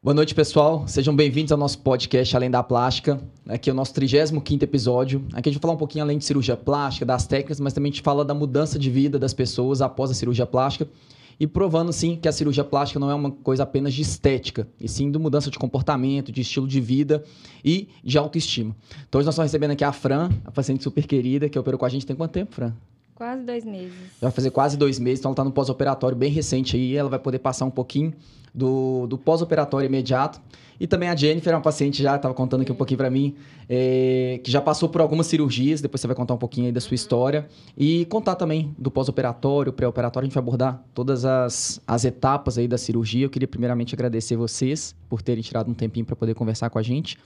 Boa noite, pessoal. Sejam bem-vindos ao nosso podcast Além da Plástica. Aqui é o nosso 35 episódio. Aqui a gente vai falar um pouquinho além de cirurgia plástica, das técnicas, mas também a gente fala da mudança de vida das pessoas após a cirurgia plástica e provando, sim, que a cirurgia plástica não é uma coisa apenas de estética, e sim de mudança de comportamento, de estilo de vida e de autoestima. Então, hoje nós estamos recebendo aqui a Fran, a paciente super querida, que operou com a gente tem quanto tempo, Fran? Quase dois meses. Vai fazer quase dois meses, então ela está no pós-operatório bem recente aí. Ela vai poder passar um pouquinho do, do pós-operatório imediato. E também a Jennifer é uma paciente já, estava contando aqui um pouquinho para mim, é, que já passou por algumas cirurgias. Depois você vai contar um pouquinho aí da sua história. E contar também do pós-operatório, pré-operatório. A gente vai abordar todas as, as etapas aí da cirurgia. Eu queria primeiramente agradecer vocês por terem tirado um tempinho para poder conversar com a gente.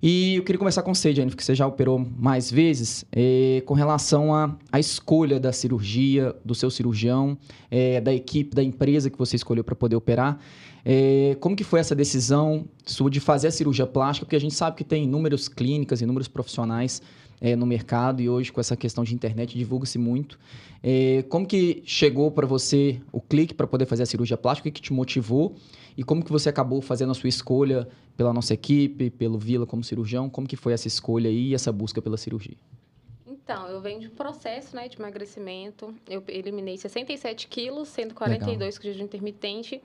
E eu queria começar com você, Jennifer, que você já operou mais vezes, é, com relação à, escolha da cirurgia, do seu cirurgião, é, da equipe, da empresa que você escolheu para poder operar. É, como que foi essa decisão sua de fazer a cirurgia plástica? Porque a gente sabe que tem inúmeras clínicas, inúmeros profissionais é, no mercado e hoje com essa questão de internet divulga-se muito. É, como que chegou para você o clique para poder fazer a cirurgia plástica? O que, que te motivou? E como que você acabou fazendo a sua escolha pela nossa equipe, pelo Vila como cirurgião? Como que foi essa escolha aí e essa busca pela cirurgia? Então, eu venho de um processo né, de emagrecimento. Eu eliminei 67 quilos, sendo 42 Legal. com jejum intermitente.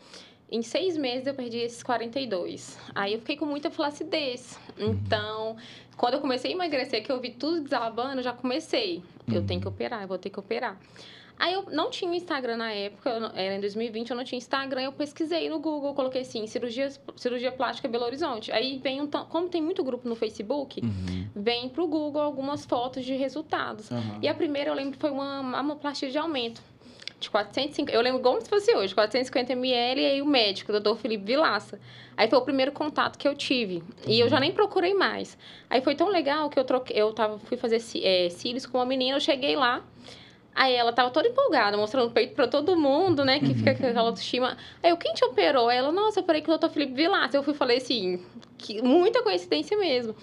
Em seis meses eu perdi esses 42. Aí eu fiquei com muita flacidez. Uhum. Então, quando eu comecei a emagrecer, que eu vi tudo desabando, eu já comecei. Uhum. Eu tenho que operar, eu vou ter que operar. Aí eu não tinha Instagram na época, era em 2020, eu não tinha Instagram, eu pesquisei no Google, coloquei assim, cirurgia, cirurgia plástica Belo Horizonte. Aí vem, um, como tem muito grupo no Facebook, uhum. vem pro Google algumas fotos de resultados. Uhum. E a primeira, eu lembro, foi uma mamoplastia de aumento. De 450, eu lembro como se fosse hoje, 450 ml, e aí o médico, o doutor Felipe Vilaça. Aí foi o primeiro contato que eu tive. E eu já uhum. nem procurei mais. Aí foi tão legal que eu troquei, eu tava, fui fazer é, cílios com uma menina, eu cheguei lá, Aí ela tava toda empolgada, mostrando o peito pra todo mundo, né? Que fica com aquela autoestima. Aí eu, quem te operou? Ela, nossa, eu operei com o doutor Felipe Vilas. Eu fui falei assim, que, muita coincidência mesmo.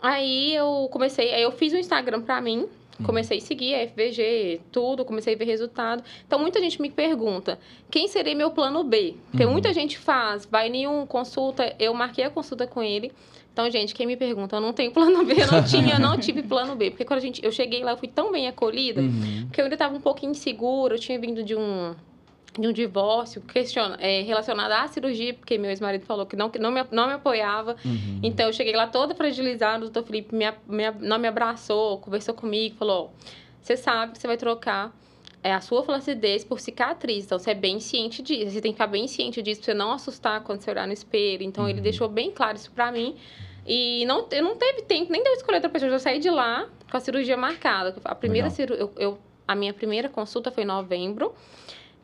Aí eu comecei, aí eu fiz um Instagram pra mim. Comecei a seguir a FVG, tudo, comecei a ver resultado. Então muita gente me pergunta, quem seria meu plano B? Porque uhum. muita gente faz, vai em um consulta, eu marquei a consulta com ele. Então, gente, quem me pergunta, eu não tenho plano B, eu não tinha, eu não tive plano B. Porque quando a gente, eu cheguei lá, eu fui tão bem acolhida, uhum. porque eu ainda estava um pouquinho insegura, eu tinha vindo de um de um divórcio questiona, é, relacionado à cirurgia, porque meu ex-marido falou que não, que não, me, não me apoiava. Uhum. Então, eu cheguei lá toda fragilizada, o doutor Felipe me, me, não me abraçou, conversou comigo, falou, você sabe que você vai trocar é, a sua flacidez por cicatriz. Então, você é bem ciente disso. Você tem que ficar bem ciente disso pra você não assustar quando você olhar no espelho. Então, uhum. ele deixou bem claro isso pra mim. E não, eu não teve tempo nem de eu escolher outra pessoa. Eu já saí de lá com a cirurgia marcada. A primeira cirurgia, eu, eu, a minha primeira consulta foi em novembro.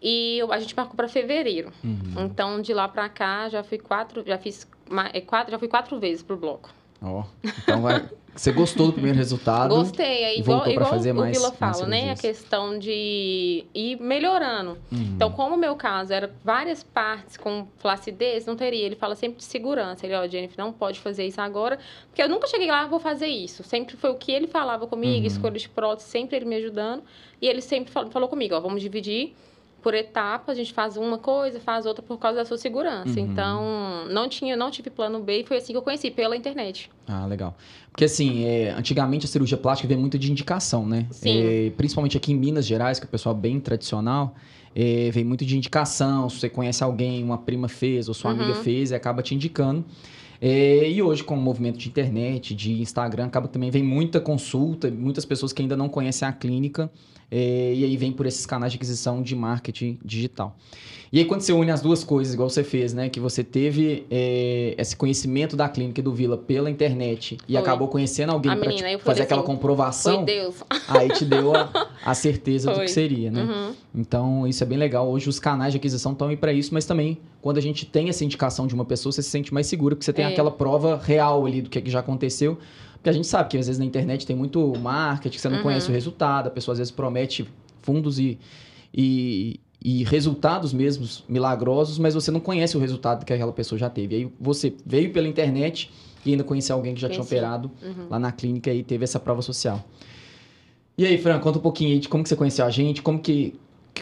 E a gente marcou para fevereiro. Uhum. Então, de lá para cá, já fui quatro, já fiz é, quatro, já fui quatro vezes pro bloco. Ó, oh, então vai, você gostou do primeiro resultado? Gostei. É igual, igual fazer o mais, Vila fala, né? A questão de ir melhorando. Uhum. Então, como o meu caso era várias partes com flacidez, não teria. Ele fala sempre de segurança. Ele, ó, oh, Jennifer, não pode fazer isso agora. Porque eu nunca cheguei lá, vou fazer isso. Sempre foi o que ele falava comigo, uhum. escolha de prótese, sempre ele me ajudando. E ele sempre falou, falou comigo, ó, vamos dividir por etapa, a gente faz uma coisa, faz outra por causa da sua segurança. Uhum. Então, não tinha, não tive plano B e foi assim que eu conheci, pela internet. Ah, legal. Porque assim, é, antigamente a cirurgia plástica vem muito de indicação, né? Sim. É, principalmente aqui em Minas Gerais, que é o pessoal bem tradicional, é, vem muito de indicação. Se você conhece alguém, uma prima fez ou sua uhum. amiga fez, e acaba te indicando. É, e hoje, com o movimento de internet, de Instagram, acaba também vem muita consulta, muitas pessoas que ainda não conhecem a clínica é, e aí vem por esses canais de aquisição de marketing digital. E aí, quando você une as duas coisas, igual você fez, né? Que você teve é, esse conhecimento da clínica do Vila pela internet e acabou conhecendo alguém para fazer assim, aquela comprovação. Aí te deu a, a certeza do que seria, né? Uhum. Então, isso é bem legal. Hoje, os canais de aquisição estão aí para isso, mas também, quando a gente tem essa indicação de uma pessoa, você se sente mais seguro, porque você tem é. aquela prova real ali do que, é que já aconteceu. Porque a gente sabe que às vezes na internet tem muito marketing, você não uhum. conhece o resultado, a pessoa às vezes promete fundos e, e, e resultados mesmos milagrosos, mas você não conhece o resultado que aquela pessoa já teve. Aí você veio pela internet e ainda conheceu alguém que já Conheci. tinha operado uhum. lá na clínica e teve essa prova social. E aí, Fran, conta um pouquinho aí de como que você conheceu a gente, como que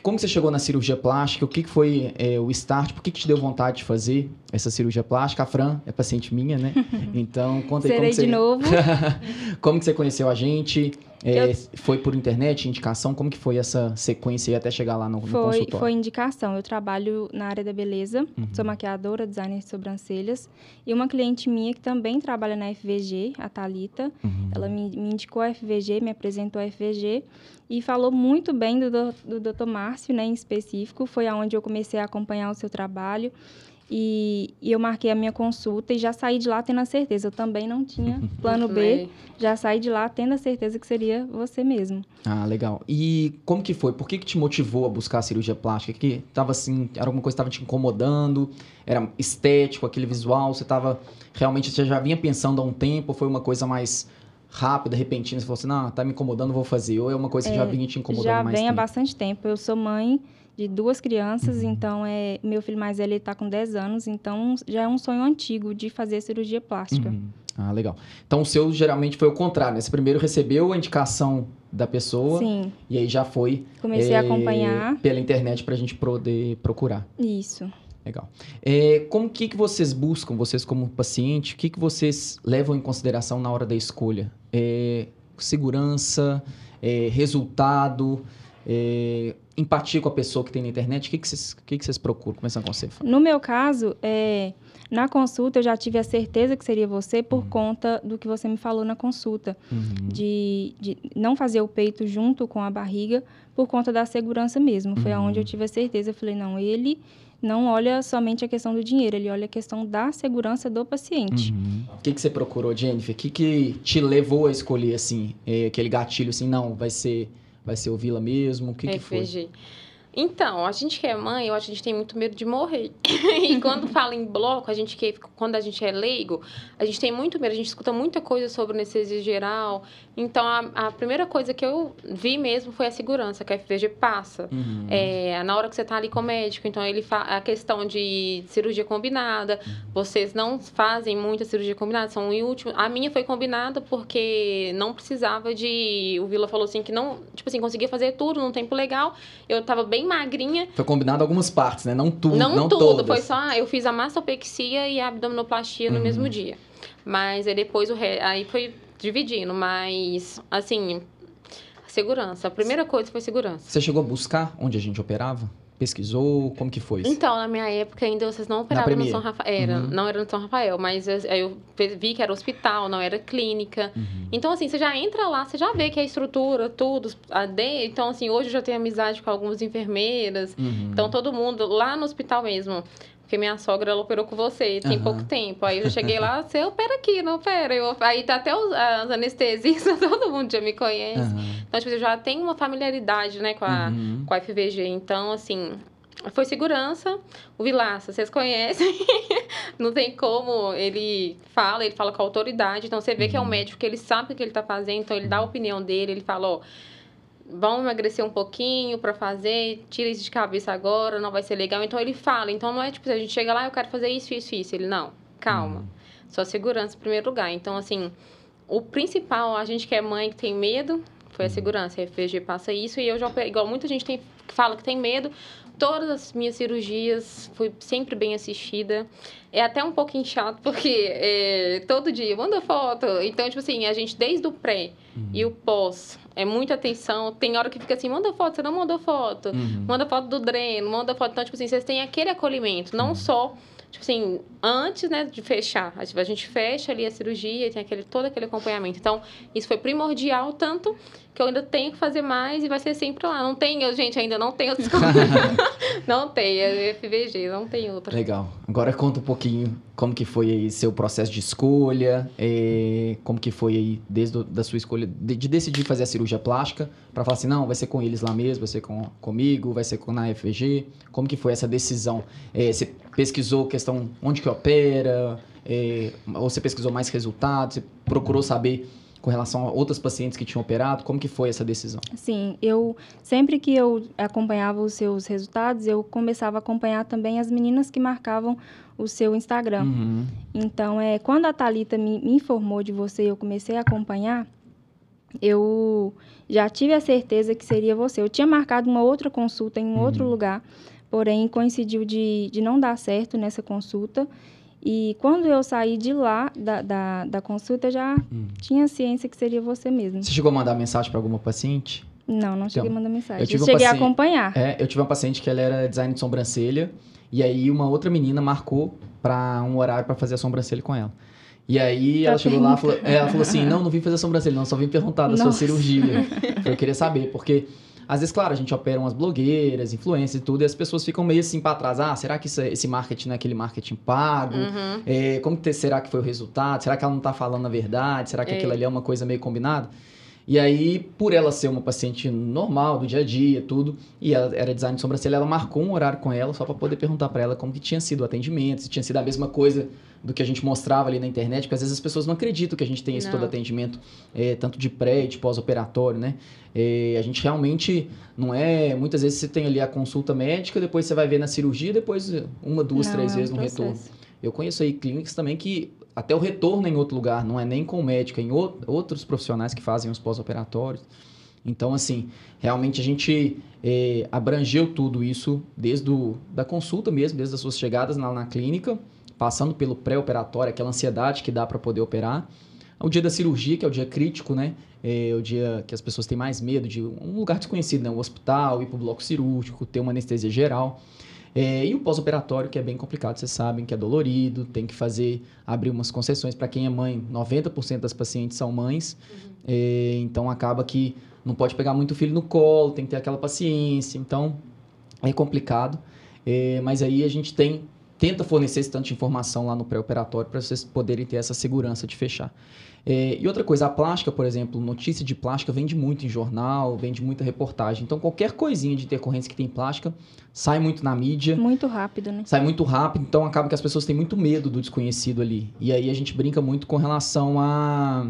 como você chegou na cirurgia plástica? O que, que foi é, o start? Por que, que te deu vontade de fazer essa cirurgia plástica? A Fran é paciente minha, né? Então, conta aí Serei como você... de novo. como que você conheceu a gente? É, eu... Foi por internet, indicação? Como que foi essa sequência aí até chegar lá no, no foi, consultório? Foi indicação. Eu trabalho na área da beleza, uhum. sou maquiadora, designer de sobrancelhas. E uma cliente minha que também trabalha na FVG, a Thalita, uhum. ela me, me, indicou a FVG, me apresentou a FVG e falou muito bem do, do, do Dr. Márcio, né, em específico. Foi aonde eu comecei a acompanhar o seu trabalho. E, e, eu marquei a minha consulta e já saí de lá tendo a certeza. Eu também não tinha plano B. Já saí de lá tendo a certeza que seria você mesmo. Ah, legal. E como que foi? Por que, que te motivou a buscar a cirurgia plástica? Que tava assim, era alguma coisa que estava te incomodando? Era estético, aquele visual? Você estava realmente, você já vinha pensando há um tempo? Ou foi uma coisa mais rápida, repentina? Você falou assim, não, tá me incomodando, vou fazer. Ou é uma coisa que é, já vinha te incomodando já mais? Já vem há bastante tempo. Eu sou mãe de duas crianças, uhum. então é meu filho mais velho está com 10 anos, então já é um sonho antigo de fazer cirurgia plástica. Uhum. Ah, legal. Então o seu geralmente foi o contrário, né? Você primeiro recebeu a indicação da pessoa Sim. e aí já foi comecei é, a acompanhar pela internet para a gente poder procurar. Isso. Legal. É, como que, que vocês buscam, vocês como paciente, o que, que vocês levam em consideração na hora da escolha? É, segurança, é, resultado, empatia com a pessoa que tem na internet? O que, que, vocês, que, que vocês procuram? Começando com você. No meu caso, é, na consulta eu já tive a certeza que seria você por uhum. conta do que você me falou na consulta. Uhum. De, de não fazer o peito junto com a barriga por conta da segurança mesmo. Foi uhum. aonde eu tive a certeza. Eu falei, não, ele não olha somente a questão do dinheiro, ele olha a questão da segurança do paciente. Uhum. O que, que você procurou, Jennifer? O que, que te levou a escolher, assim, é, aquele gatilho, assim, não, vai ser Vai ser o Vila mesmo? O que, que foi? Então, a gente que é mãe, eu acho que a gente tem muito medo de morrer. e quando fala em bloco, a gente que quando a gente é leigo, a gente tem muito medo, a gente escuta muita coisa sobre anestesia geral. Então, a, a primeira coisa que eu vi mesmo foi a segurança que a FVG passa. Uhum. É, na hora que você está ali com o médico, então ele a questão de cirurgia combinada, vocês não fazem muita cirurgia combinada, são em último. A minha foi combinada porque não precisava de. O Vila falou assim que não, tipo assim, conseguia fazer tudo num tempo legal. Eu estava bem magrinha. Foi combinado algumas partes, né? Não tudo. Não, não tudo. Todas. Foi só. Ah, eu fiz a mastopexia e a abdominoplastia uhum. no mesmo dia. Mas aí depois o re... aí foi dividindo. Mas, assim, segurança. A primeira coisa foi segurança. Você chegou a buscar onde a gente operava? Pesquisou? Como que foi isso? Então, na minha época ainda vocês não operavam no São Rafael. Era, uhum. não era no São Rafael, mas eu, eu, vi que era hospital, não era clínica. Uhum. Então, assim, você já entra lá, você já vê que a estrutura, tudo, a de... Então, assim, hoje eu já tenho amizade com algumas enfermeiras. Uhum. Então, todo mundo lá no hospital mesmo. Porque minha sogra, ela operou com você, tem uhum. pouco tempo. Aí eu cheguei lá, você opera aqui, não opera. Eu, aí tá até os, as anestesistas, todo mundo já me conhece. Uhum. Então, tipo, eu já tenho uma familiaridade, né, com a, uhum. com a FVG. Então, assim, foi segurança. O Vilaça, vocês conhecem. não tem como. Ele fala, ele fala com autoridade. Então, você vê que é um uhum. médico que ele sabe o que ele tá fazendo. Então, ele dá a opinião dele. Ele fala, ó vão emagrecer um pouquinho para fazer, tira isso de cabeça agora, não vai ser legal. Então ele fala. Então não é tipo, a gente chega lá, eu quero fazer isso, isso, isso. Ele, não, calma. Uhum. Só segurança em primeiro lugar. Então, assim, o principal, a gente que é mãe que tem medo, foi a uhum. segurança. A FVG passa isso e eu já, igual muita gente tem, fala que tem medo, todas as minhas cirurgias fui sempre bem assistida. É até um pouquinho chato, porque é, todo dia manda foto. Então, tipo assim, a gente, desde o pré uhum. e o pós, é muita atenção. Tem hora que fica assim, manda foto, você não mandou foto. Uhum. Manda foto do dreno, manda foto. Então, tipo assim, vocês têm aquele acolhimento, não uhum. só tipo assim, antes, né, de fechar. A gente fecha ali a cirurgia e tem aquele, todo aquele acompanhamento. Então, isso foi primordial, tanto que eu ainda tenho que fazer mais e vai ser sempre lá. Não tem, eu, gente, ainda não tem outra Não tem, é FVG, não tem outra. Legal. Agora conta um pouquinho como que foi aí seu processo de escolha, é, como que foi aí desde da sua escolha de, de decidir fazer a cirurgia plástica, para falar assim, não, vai ser com eles lá mesmo, vai ser com, comigo, vai ser com na FVG. Como que foi essa decisão? É, você pesquisou questão onde que opera, é, ou você pesquisou mais resultados, você procurou saber com relação a outras pacientes que tinham operado? Como que foi essa decisão? Sim, eu sempre que eu acompanhava os seus resultados, eu começava a acompanhar também as meninas que marcavam o seu Instagram. Uhum. Então, é, quando a Talita me, me informou de você, eu comecei a acompanhar. eu já tive a certeza que seria você. Eu tinha marcado uma outra consulta em um uhum. outro lugar, porém coincidiu de, de não dar certo nessa consulta. E quando eu saí de lá, da, da, da consulta, já hum. tinha ciência que seria você mesmo. Você chegou a mandar mensagem para alguma paciente? Não, não cheguei então, a mandar mensagem. Eu, tive eu cheguei paciente, a acompanhar. É, eu tive uma paciente que ela era design de sobrancelha, e aí uma outra menina marcou para um horário para fazer a sobrancelha com ela. E aí ela chegou lá, falou, é, ela falou assim, não, não vim fazer sobrancelha, não, só vim perguntar da Nossa. sua cirurgia. eu queria saber, porque às vezes, claro, a gente opera umas blogueiras, influências e tudo, e as pessoas ficam meio assim para trás. Ah, será que isso, é, esse marketing não é aquele marketing pago? Uhum. É, como que será que foi o resultado? Será que ela não tá falando a verdade? Será que é. aquilo ali é uma coisa meio combinada? E aí, por ela ser uma paciente normal, do dia a dia, tudo, e ela era design de sobrancelha, ela marcou um horário com ela só para poder perguntar para ela como que tinha sido o atendimento, se tinha sido a mesma coisa do que a gente mostrava ali na internet, porque às vezes as pessoas não acreditam que a gente tem esse não. todo atendimento, é, tanto de pré e de pós-operatório, né? É, a gente realmente não é. Muitas vezes você tem ali a consulta médica, depois você vai ver na cirurgia, depois uma, duas, não, três é vezes no processo. retorno. Eu conheço aí clínicas também que até o retorno em outro lugar, não é nem com o médico, é em outros profissionais que fazem os pós-operatórios. Então, assim, realmente a gente é, abrangeu tudo isso desde do, da consulta mesmo, desde as suas chegadas na, na clínica, passando pelo pré-operatório, aquela ansiedade que dá para poder operar, o dia da cirurgia, que é o dia crítico, né? É o dia que as pessoas têm mais medo de um lugar desconhecido, né? O hospital, ir para o bloco cirúrgico, ter uma anestesia geral. É, e o pós-operatório, que é bem complicado, vocês sabem que é dolorido, tem que fazer, abrir umas concessões para quem é mãe. 90% das pacientes são mães, uhum. é, então acaba que não pode pegar muito filho no colo, tem que ter aquela paciência, então é complicado. É, mas aí a gente tem tenta fornecer esse tanto de informação lá no pré-operatório para vocês poderem ter essa segurança de fechar. É, e outra coisa, a plástica, por exemplo, notícia de plástica vende muito em jornal, vende muita reportagem. Então, qualquer coisinha de intercorrência que tem plástica sai muito na mídia. Muito rápido, né? Sai muito rápido, então acaba que as pessoas têm muito medo do desconhecido ali. E aí a gente brinca muito com relação a,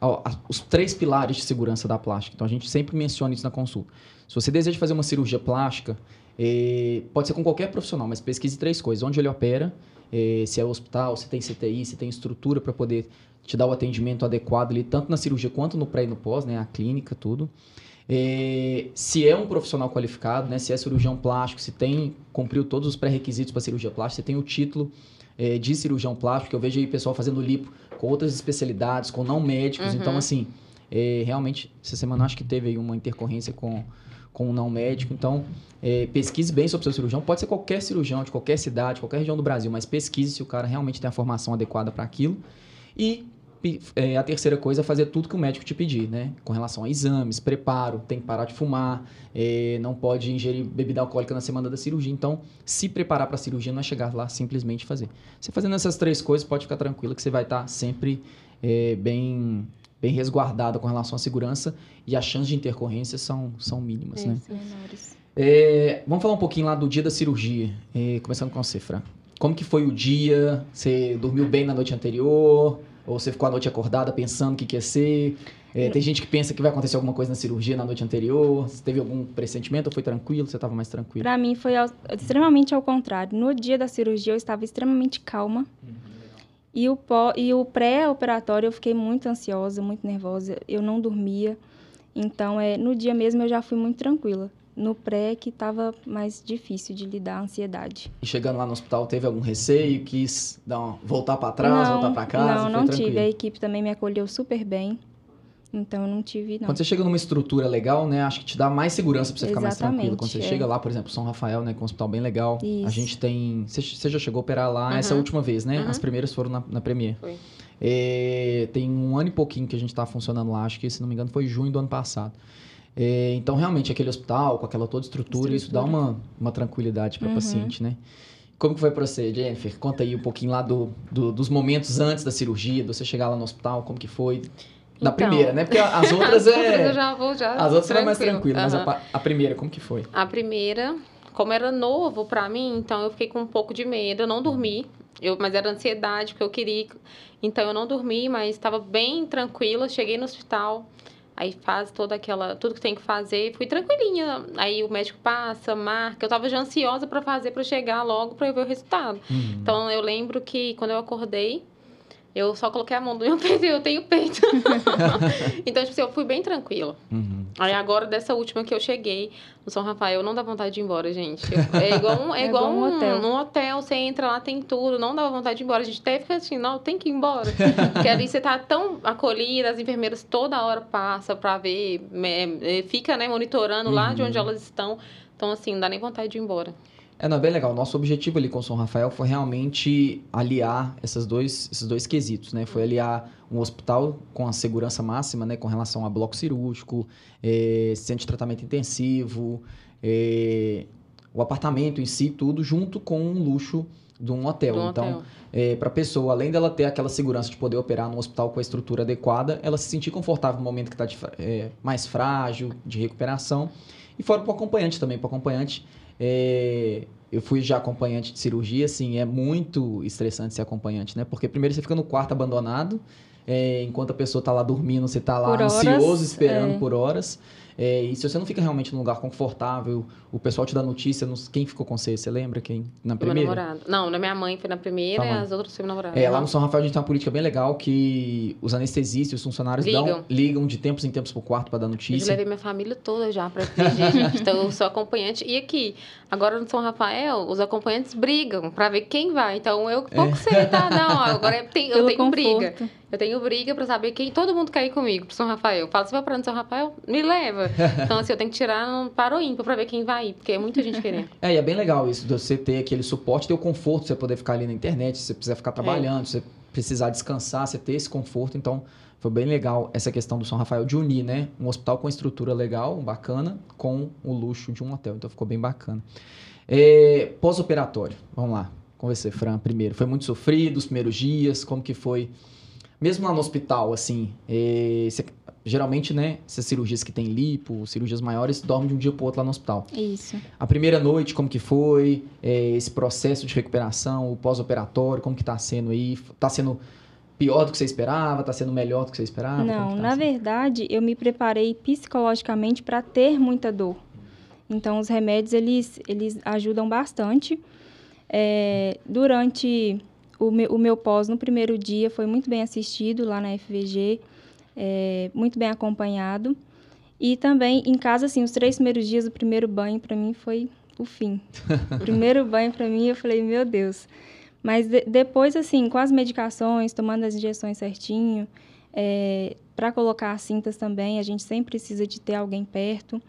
a, a os três pilares de segurança da plástica. Então, a gente sempre menciona isso na consulta. Se você deseja fazer uma cirurgia plástica, é, pode ser com qualquer profissional, mas pesquise três coisas: onde ele opera, é, se é hospital, se tem CTI, se tem estrutura para poder te dar o atendimento adequado ali, tanto na cirurgia quanto no pré e no pós, né? A clínica, tudo. É, se é um profissional qualificado, né? Se é cirurgião plástico, se tem, cumpriu todos os pré-requisitos para cirurgia plástica, você tem o título é, de cirurgião plástico, eu vejo aí pessoal fazendo lipo com outras especialidades, com não médicos. Uhum. Então, assim, é, realmente, essa semana acho que teve aí uma intercorrência com, com um não médico. Então, é, pesquise bem sobre o seu cirurgião. Pode ser qualquer cirurgião de qualquer cidade, qualquer região do Brasil, mas pesquise se o cara realmente tem a formação adequada para aquilo. E é, a terceira coisa é fazer tudo que o médico te pedir, né? Com relação a exames, preparo, tem que parar de fumar, é, não pode ingerir bebida alcoólica na semana da cirurgia. Então, se preparar para a cirurgia não é chegar lá simplesmente fazer. Você fazendo essas três coisas, pode ficar tranquilo que você vai estar tá sempre é, bem bem resguardada com relação à segurança e as chances de intercorrência são, são mínimas, né? É, vamos falar um pouquinho lá do dia da cirurgia, é, começando com você, Fran. Como que foi o dia? Você dormiu bem na noite anterior? Ou você ficou a noite acordada pensando o que, que ia ser? É, tem gente que pensa que vai acontecer alguma coisa na cirurgia na noite anterior. Você teve algum pressentimento ou foi tranquilo? Você estava mais tranquilo? Para mim foi ao, extremamente ao contrário. No dia da cirurgia eu estava extremamente calma. Uhum, e o, e o pré-operatório eu fiquei muito ansiosa, muito nervosa. Eu não dormia. Então, é, no dia mesmo eu já fui muito tranquila no pré que estava mais difícil de lidar a ansiedade. E chegando lá no hospital, teve algum receio? Quis dar uma, voltar para trás, não, voltar para casa? Não, não tive. A equipe também me acolheu super bem. Então, não tive, não. Quando você chega numa estrutura legal, né? Acho que te dá mais segurança para você Exatamente, ficar mais tranquilo. Quando você é. chega lá, por exemplo, São Rafael, né? Com é um hospital bem legal. Isso. A gente tem... Você, já chegou a operar lá uhum. essa última vez, né? Uhum. As primeiras foram na, na Premier. Foi. É, tem um ano e pouquinho que a gente está funcionando lá. Acho que, se não me engano, foi junho do ano passado. É, então, realmente, aquele hospital, com aquela toda estrutura, estrutura. isso dá uma, uma tranquilidade para o uhum. paciente, né? Como que foi para você, Jennifer? Conta aí um pouquinho lá do, do, dos momentos antes da cirurgia, de você chegar lá no hospital, como que foi? Da então, primeira, né? Porque as outras é... eu já vou já As outras é mais tranquilo, uhum. mas a, a, primeira, como que foi? A primeira, como era novo para mim, então eu fiquei com um pouco de medo, eu não dormi, eu, mas era ansiedade, porque eu queria... Então eu não dormi, mas estava bem tranquila, cheguei no hospital... Aí faz toda aquela, tudo que tem que fazer, fui tranquilinha. Aí o médico passa, marca. Eu tava já ansiosa para fazer para chegar logo para eu ver o resultado. Uhum. Então eu lembro que quando eu acordei, Eu só coloquei a mão do meu peito eu tenho peito. então, tipo assim, eu fui bem tranquila. Uhum. Aí agora, dessa última que eu cheguei no São Rafael, não dá vontade de ir embora, gente. é igual um, é, é igual um, um hotel. Um hotel, você entra lá, tem tudo, não dá vontade de ir embora. A gente até fica assim, não, tem que ir embora. Porque ali você tá tão acolhida, as enfermeiras toda hora passam pra ver, é, é, fica, né, monitorando uhum. lá de onde uhum. elas estão. Então, assim, não dá nem vontade de ir embora. É, não, é bem legal. Nosso objetivo ali com o São Rafael foi realmente aliar essas dois, esses dois quesitos, né? Foi aliar um hospital com a segurança máxima, né? Com relação a bloco cirúrgico, é, centro de tratamento intensivo, é, o apartamento em si, tudo junto com um luxo de um hotel. Do então, hotel. é, para a pessoa, além dela ter aquela segurança de poder operar num hospital com a estrutura adequada, ela se sentir confortável no momento que está é, mais frágil, de recuperação. E fora para o acompanhante também, para o acompanhante é, eu fui já acompanhante de cirurgia, assim, é muito estressante ser acompanhante, né? Porque primeiro você fica no quarto abandonado, é, enquanto a pessoa está lá dormindo, você está lá por ansioso, horas, esperando é. por horas. É, e se você não fica realmente num lugar confortável, o pessoal te dá notícia, quem ficou com você? Você lembra quem? Na primeira? Meu namorado. Não, na minha mãe foi na primeira e as outras foi meu namorado. É, lá no São Rafael a gente tem uma política bem legal que os anestesistas e os funcionários ligam, dão, ligam de tempos em tempos pro quarto para dar notícia. Eu levei minha família toda já ver, gente. Então eu sou acompanhante. E aqui, agora no São Rafael, os acompanhantes brigam para ver quem vai. Então eu pouco é. sei, tá? Não, agora eu tenho, eu tenho conforto. briga. Eu tenho briga para saber quem todo mundo quer ir comigo pro São Rafael. Fala, você vai para no São Rafael? Me leva. Então, assim, eu tenho que tirar um para o ímpar para ver quem vai ir, porque é muita gente querendo. É, e é bem legal isso, de você ter aquele suporte, ter o conforto, você poder ficar ali na internet, se você precisar ficar trabalhando, é. se você precisar descansar, você ter esse conforto. Então, foi bem legal essa questão do São Rafael de unir, né? Um hospital com estrutura legal, bacana, com o luxo de um hotel. Então, ficou bem bacana. É, Pós-operatório, vamos lá. Com você, Fran, primeiro. Foi muito sofrido os primeiros dias? Como que foi mesmo lá no hospital, assim, é, cê, geralmente, né, essas cirurgias que tem lipo, cirurgias maiores, dormem de um dia pro outro lá no hospital. Isso. A primeira noite, como que foi? É, esse processo de recuperação, o pós-operatório, como que tá sendo aí? Tá sendo pior do que você esperava? Tá sendo melhor do que você esperava? Não, tá na verdade, eu me preparei psicologicamente para ter muita dor. Então, os remédios, eles, eles ajudam bastante. É, durante o meu, o meu pós no primeiro dia foi muito bem assistido lá na FVG, é, muito bem acompanhado. E também em casa, assim, os três primeiros dias, o primeiro banho para mim foi o fim. o primeiro banho para mim, eu falei, meu Deus. Mas de, depois, assim, com as medicações, tomando as injeções certinho, é, para colocar as cintas também, a gente sempre precisa de ter alguém perto.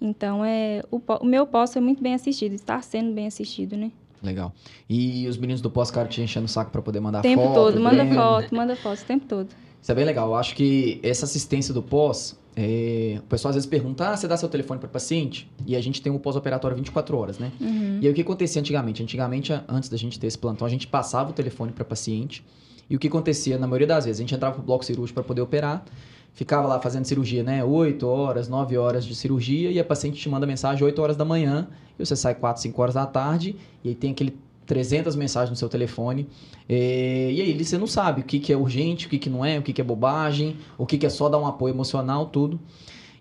Então, é, o, o meu pós foi muito bem assistido, está sendo bem assistido, né? Legal. E os meninos do pós-caro te enchendo o saco para poder mandar tempo foto? Tempo todo, manda foto, manda foto o tempo todo. Isso é bem legal. Eu acho que essa assistência do pós, é... o pessoal às vezes pergunta, ah, você dá seu telefone para paciente? E a gente tem um pós-operatório 24 horas, né? Uhum. E aí o que acontecia antigamente? Antigamente, antes da gente ter esse plantão, a gente passava o telefone para paciente. E o que acontecia, na maioria das vezes, a gente entrava pro bloco cirúrgico para poder operar, ficava lá fazendo cirurgia, né? 8 horas, 9 horas de cirurgia, e a paciente te manda mensagem 8 horas da manhã, e você sai 4, 5 horas da tarde, e aí tem aquele 300 mensagens no seu telefone. É, e aí você não sabe o que, que é urgente, o que, que não é, o que, que é bobagem, o que, que é só dar um apoio emocional, tudo.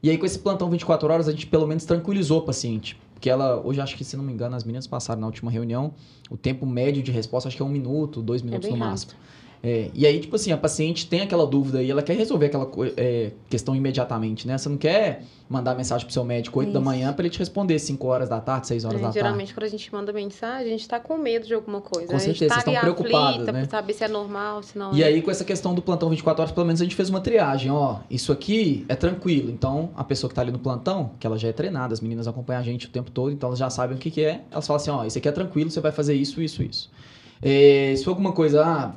E aí com esse plantão 24 horas a gente pelo menos tranquilizou o paciente. Porque ela, hoje acho que se não me engano, as meninas passaram na última reunião, o tempo médio de resposta acho que é um minuto, dois minutos é no máximo. Rápido. É, e aí, tipo assim, a paciente tem aquela dúvida e ela quer resolver aquela é, questão imediatamente, né? Você não quer mandar mensagem pro seu médico 8 Isso. da manhã para ele te responder 5 horas da tarde, 6 horas é, da tarde. Geralmente, quando a gente manda mensagem, a gente tá com medo de alguma coisa. Com certeza, vocês tá estão preocupados, né? Saber se é normal, se não E é. aí, com essa questão do plantão 24 horas, pelo menos a gente fez uma triagem. Ó, isso aqui é tranquilo. Então, a pessoa que tá ali no plantão, que ela já é treinada, as meninas acompanham a gente o tempo todo, então elas já sabem o que, que é. Elas falam assim, ó, isso aqui é tranquilo, você vai fazer isso, isso, isso. É, se for alguma coisa, ah,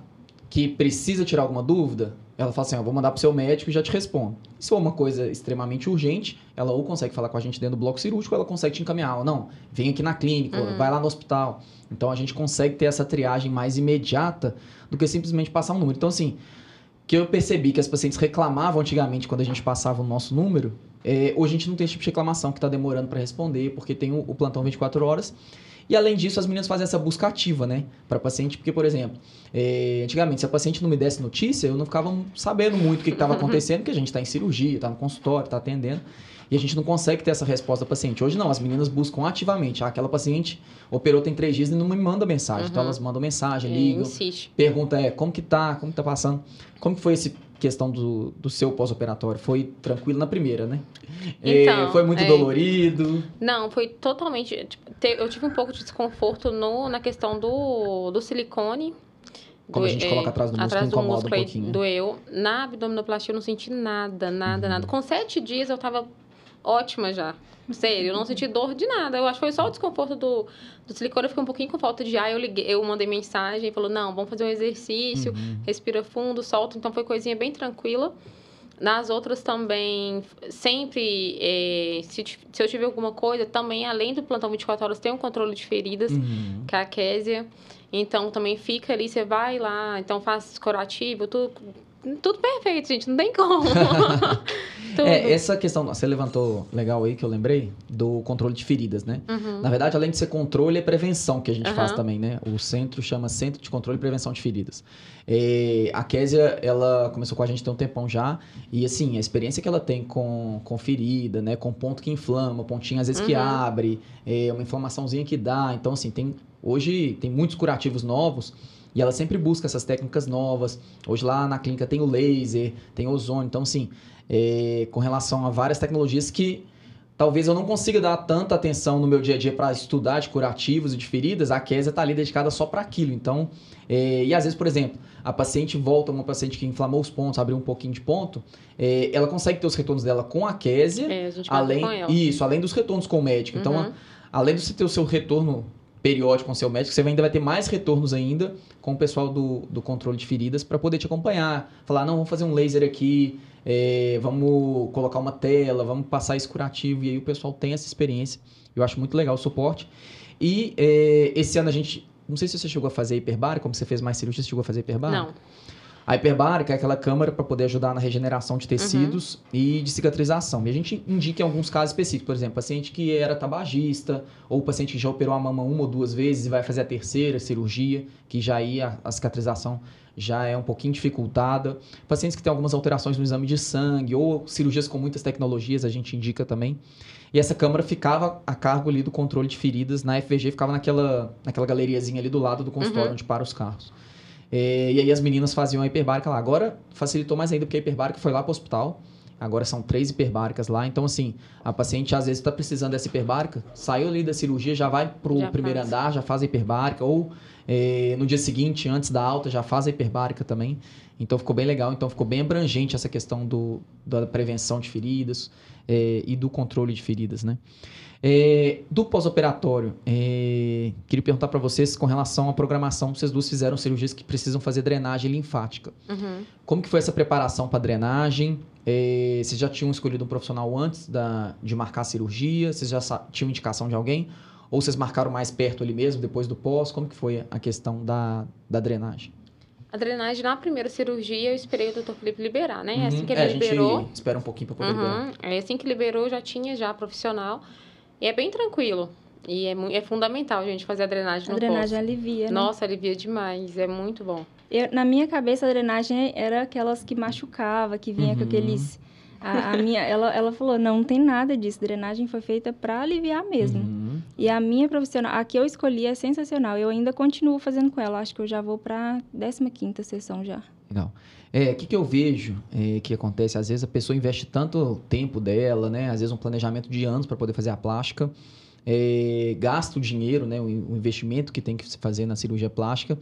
que precisa tirar alguma dúvida, ela fala assim, ó, vou mandar pro seu médico e já te respondo. Se for uma coisa extremamente urgente, ela ou consegue falar com a gente dentro do bloco cirúrgico, ou ela consegue te encaminhar. Ou não, vem aqui na clínica, uhum. vai lá no hospital. Então, a gente consegue ter essa triagem mais imediata do que simplesmente passar um número. Então, assim, que eu percebi que as pacientes reclamavam antigamente quando a gente passava o nosso número, é, hoje a gente não tem esse tipo de reclamação que está demorando para responder, porque tem o, o plantão 24 horas. E além disso, as meninas fazem essa busca ativa, né? Para paciente, porque, por exemplo, é, antigamente, se a paciente não me desse notícia, eu não ficava sabendo muito o que estava acontecendo, porque a gente está em cirurgia, está no consultório, está atendendo. e a gente não consegue ter essa resposta do paciente. Hoje não, as meninas buscam ativamente. Ah, aquela paciente operou tem três dias e não me manda mensagem. Então, uhum. Então elas mandam mensagem, é, ligam, pergunta é como que tá, como que tá passando. Como que foi essa questão do, do seu pós-operatório? Foi tranquilo na primeira, né? É, então, é, foi muito é... dolorido? Não, foi totalmente... Tipo, eu tive um pouco de desconforto no, na questão do, do silicone, como do, a gente coloca atrás do músculo, atrás do incomoda músculo um pouquinho. Doeu. Na abdominoplastia eu não senti nada, nada, uhum. nada. Com sete dias eu tava ótima já. Sério, eu não senti dor de nada. Eu acho que foi só o desconforto do, do silicone. Eu fiquei um pouquinho com falta de ar. Eu, liguei, eu mandei mensagem e falou: não, vamos fazer um exercício, uhum. respira fundo, solta. Então foi coisinha bem tranquila. Nas outras também, sempre, é, se, se eu tiver alguma coisa, também, além do plantão 24 horas, tem um controle de feridas, uhum. que é a Késia. Então, também fica ali, você vai lá, então faz curativo, tudo, tudo perfeito, gente, não tem como. é, essa questão, você levantou legal aí que eu lembrei do controle de feridas, né? Uhum. Na verdade, além de ser controle, é prevenção que a gente uhum. faz também, né? O centro chama Centro de Controle e Prevenção de Feridas. É, a Késia, ela começou com a gente tem um tempão já, e assim, a experiência que ela tem com, com ferida, né? Com ponto que inflama, pontinho às vezes uhum. que abre, é, uma inflamaçãozinha que dá. Então, assim, tem Hoje tem muitos curativos novos e ela sempre busca essas técnicas novas. Hoje lá na clínica tem o laser, tem o ozônio. Então, assim, é, com relação a várias tecnologias que talvez eu não consiga dar tanta atenção no meu dia a dia para estudar de curativos e de feridas, a Késia está ali dedicada só para aquilo. Então, é, e às vezes, por exemplo, a paciente volta, uma paciente que inflamou os pontos, abriu um pouquinho de ponto, é, ela consegue ter os retornos dela com a Késia, é, a além, isso, além dos retornos com o médico. Então, uhum. Então, além de você ter o seu retorno periódico com seu médico, você ainda vai ter mais retornos ainda com o pessoal do, do controle de feridas para poder te acompanhar. Falar, não, vamos fazer um laser aqui, é, vamos colocar uma tela, vamos passar esse curativo. E aí o pessoal tem essa experiência. Eu acho muito legal o suporte. E é, esse ano a gente... Não sei se você chegou a fazer hiperbárica, como você fez mais cirurgia, você chegou a fazer hiperbárica? Não. A hiperbárica é aquela câmara para poder ajudar na regeneração de tecidos uhum. e de cicatrização. E a gente indica em alguns casos específicos, por exemplo, paciente que era tabagista, ou paciente que já operou a mama uma ou duas vezes e vai fazer a terceira cirurgia, que já aí a, a cicatrização já é um pouquinho dificultada. Pacientes que têm algumas alterações no exame de sangue ou cirurgias com muitas tecnologias, a gente indica também. E essa câmara ficava a cargo ali do controle de feridas na FVG, ficava naquela, naquela galeriazinha ali do lado do consultório uhum. onde para os carros. É, e aí as meninas faziam a hiperbárica lá. Agora facilitou mais ainda, porque a hiperbárica foi lá para o hospital. Agora são três hiperbáricas lá. Então, assim, a paciente às vezes está precisando dessa hiperbárica, saiu ali da cirurgia, já vai para o primeiro faz. andar, já faz a hiperbárica. Ou é, no dia seguinte, antes da alta, já faz a hiperbárica também. Então, ficou bem legal. Então, ficou bem abrangente essa questão do, da prevenção de feridas é, e do controle de feridas, né? É, do pós-operatório, é, queria perguntar para vocês com relação à programação. Vocês duas fizeram cirurgias que precisam fazer drenagem linfática. Uhum. Como que foi essa preparação para drenagem? É, vocês já tinham escolhido um profissional antes da, de marcar a cirurgia? Vocês já tinham indicação de alguém? Ou vocês marcaram mais perto ali mesmo, depois do pós? Como que foi a questão da, da drenagem? A drenagem na primeira cirurgia eu esperei o doutor Felipe liberar, né? Uhum. Assim que ele é, liberou. A gente espera um pouquinho para poder uhum. liberar. É assim que liberou, já tinha já profissional. E é bem tranquilo. E é, é fundamental a gente fazer a drenagem a no drenagem alivia, né? Nossa, alivia demais. É muito bom. Eu, na minha cabeça, a drenagem era aquelas que machucava, que vinha uhum. com aqueles... A, a, minha, ela, ela falou, não, não tem nada disso. Drenagem foi feita para aliviar mesmo. Uhum. E a minha profissional, a que eu escolhi é sensacional. Eu ainda continuo fazendo com ela. Acho que eu já vou para 15ª sessão já. Legal. É, o que, que eu vejo é, que acontece? Às vezes a pessoa investe tanto tempo dela, né? Às vezes um planejamento de anos para poder fazer a plástica. É, gasta o dinheiro, né? O, investimento que tem que se fazer na cirurgia plástica.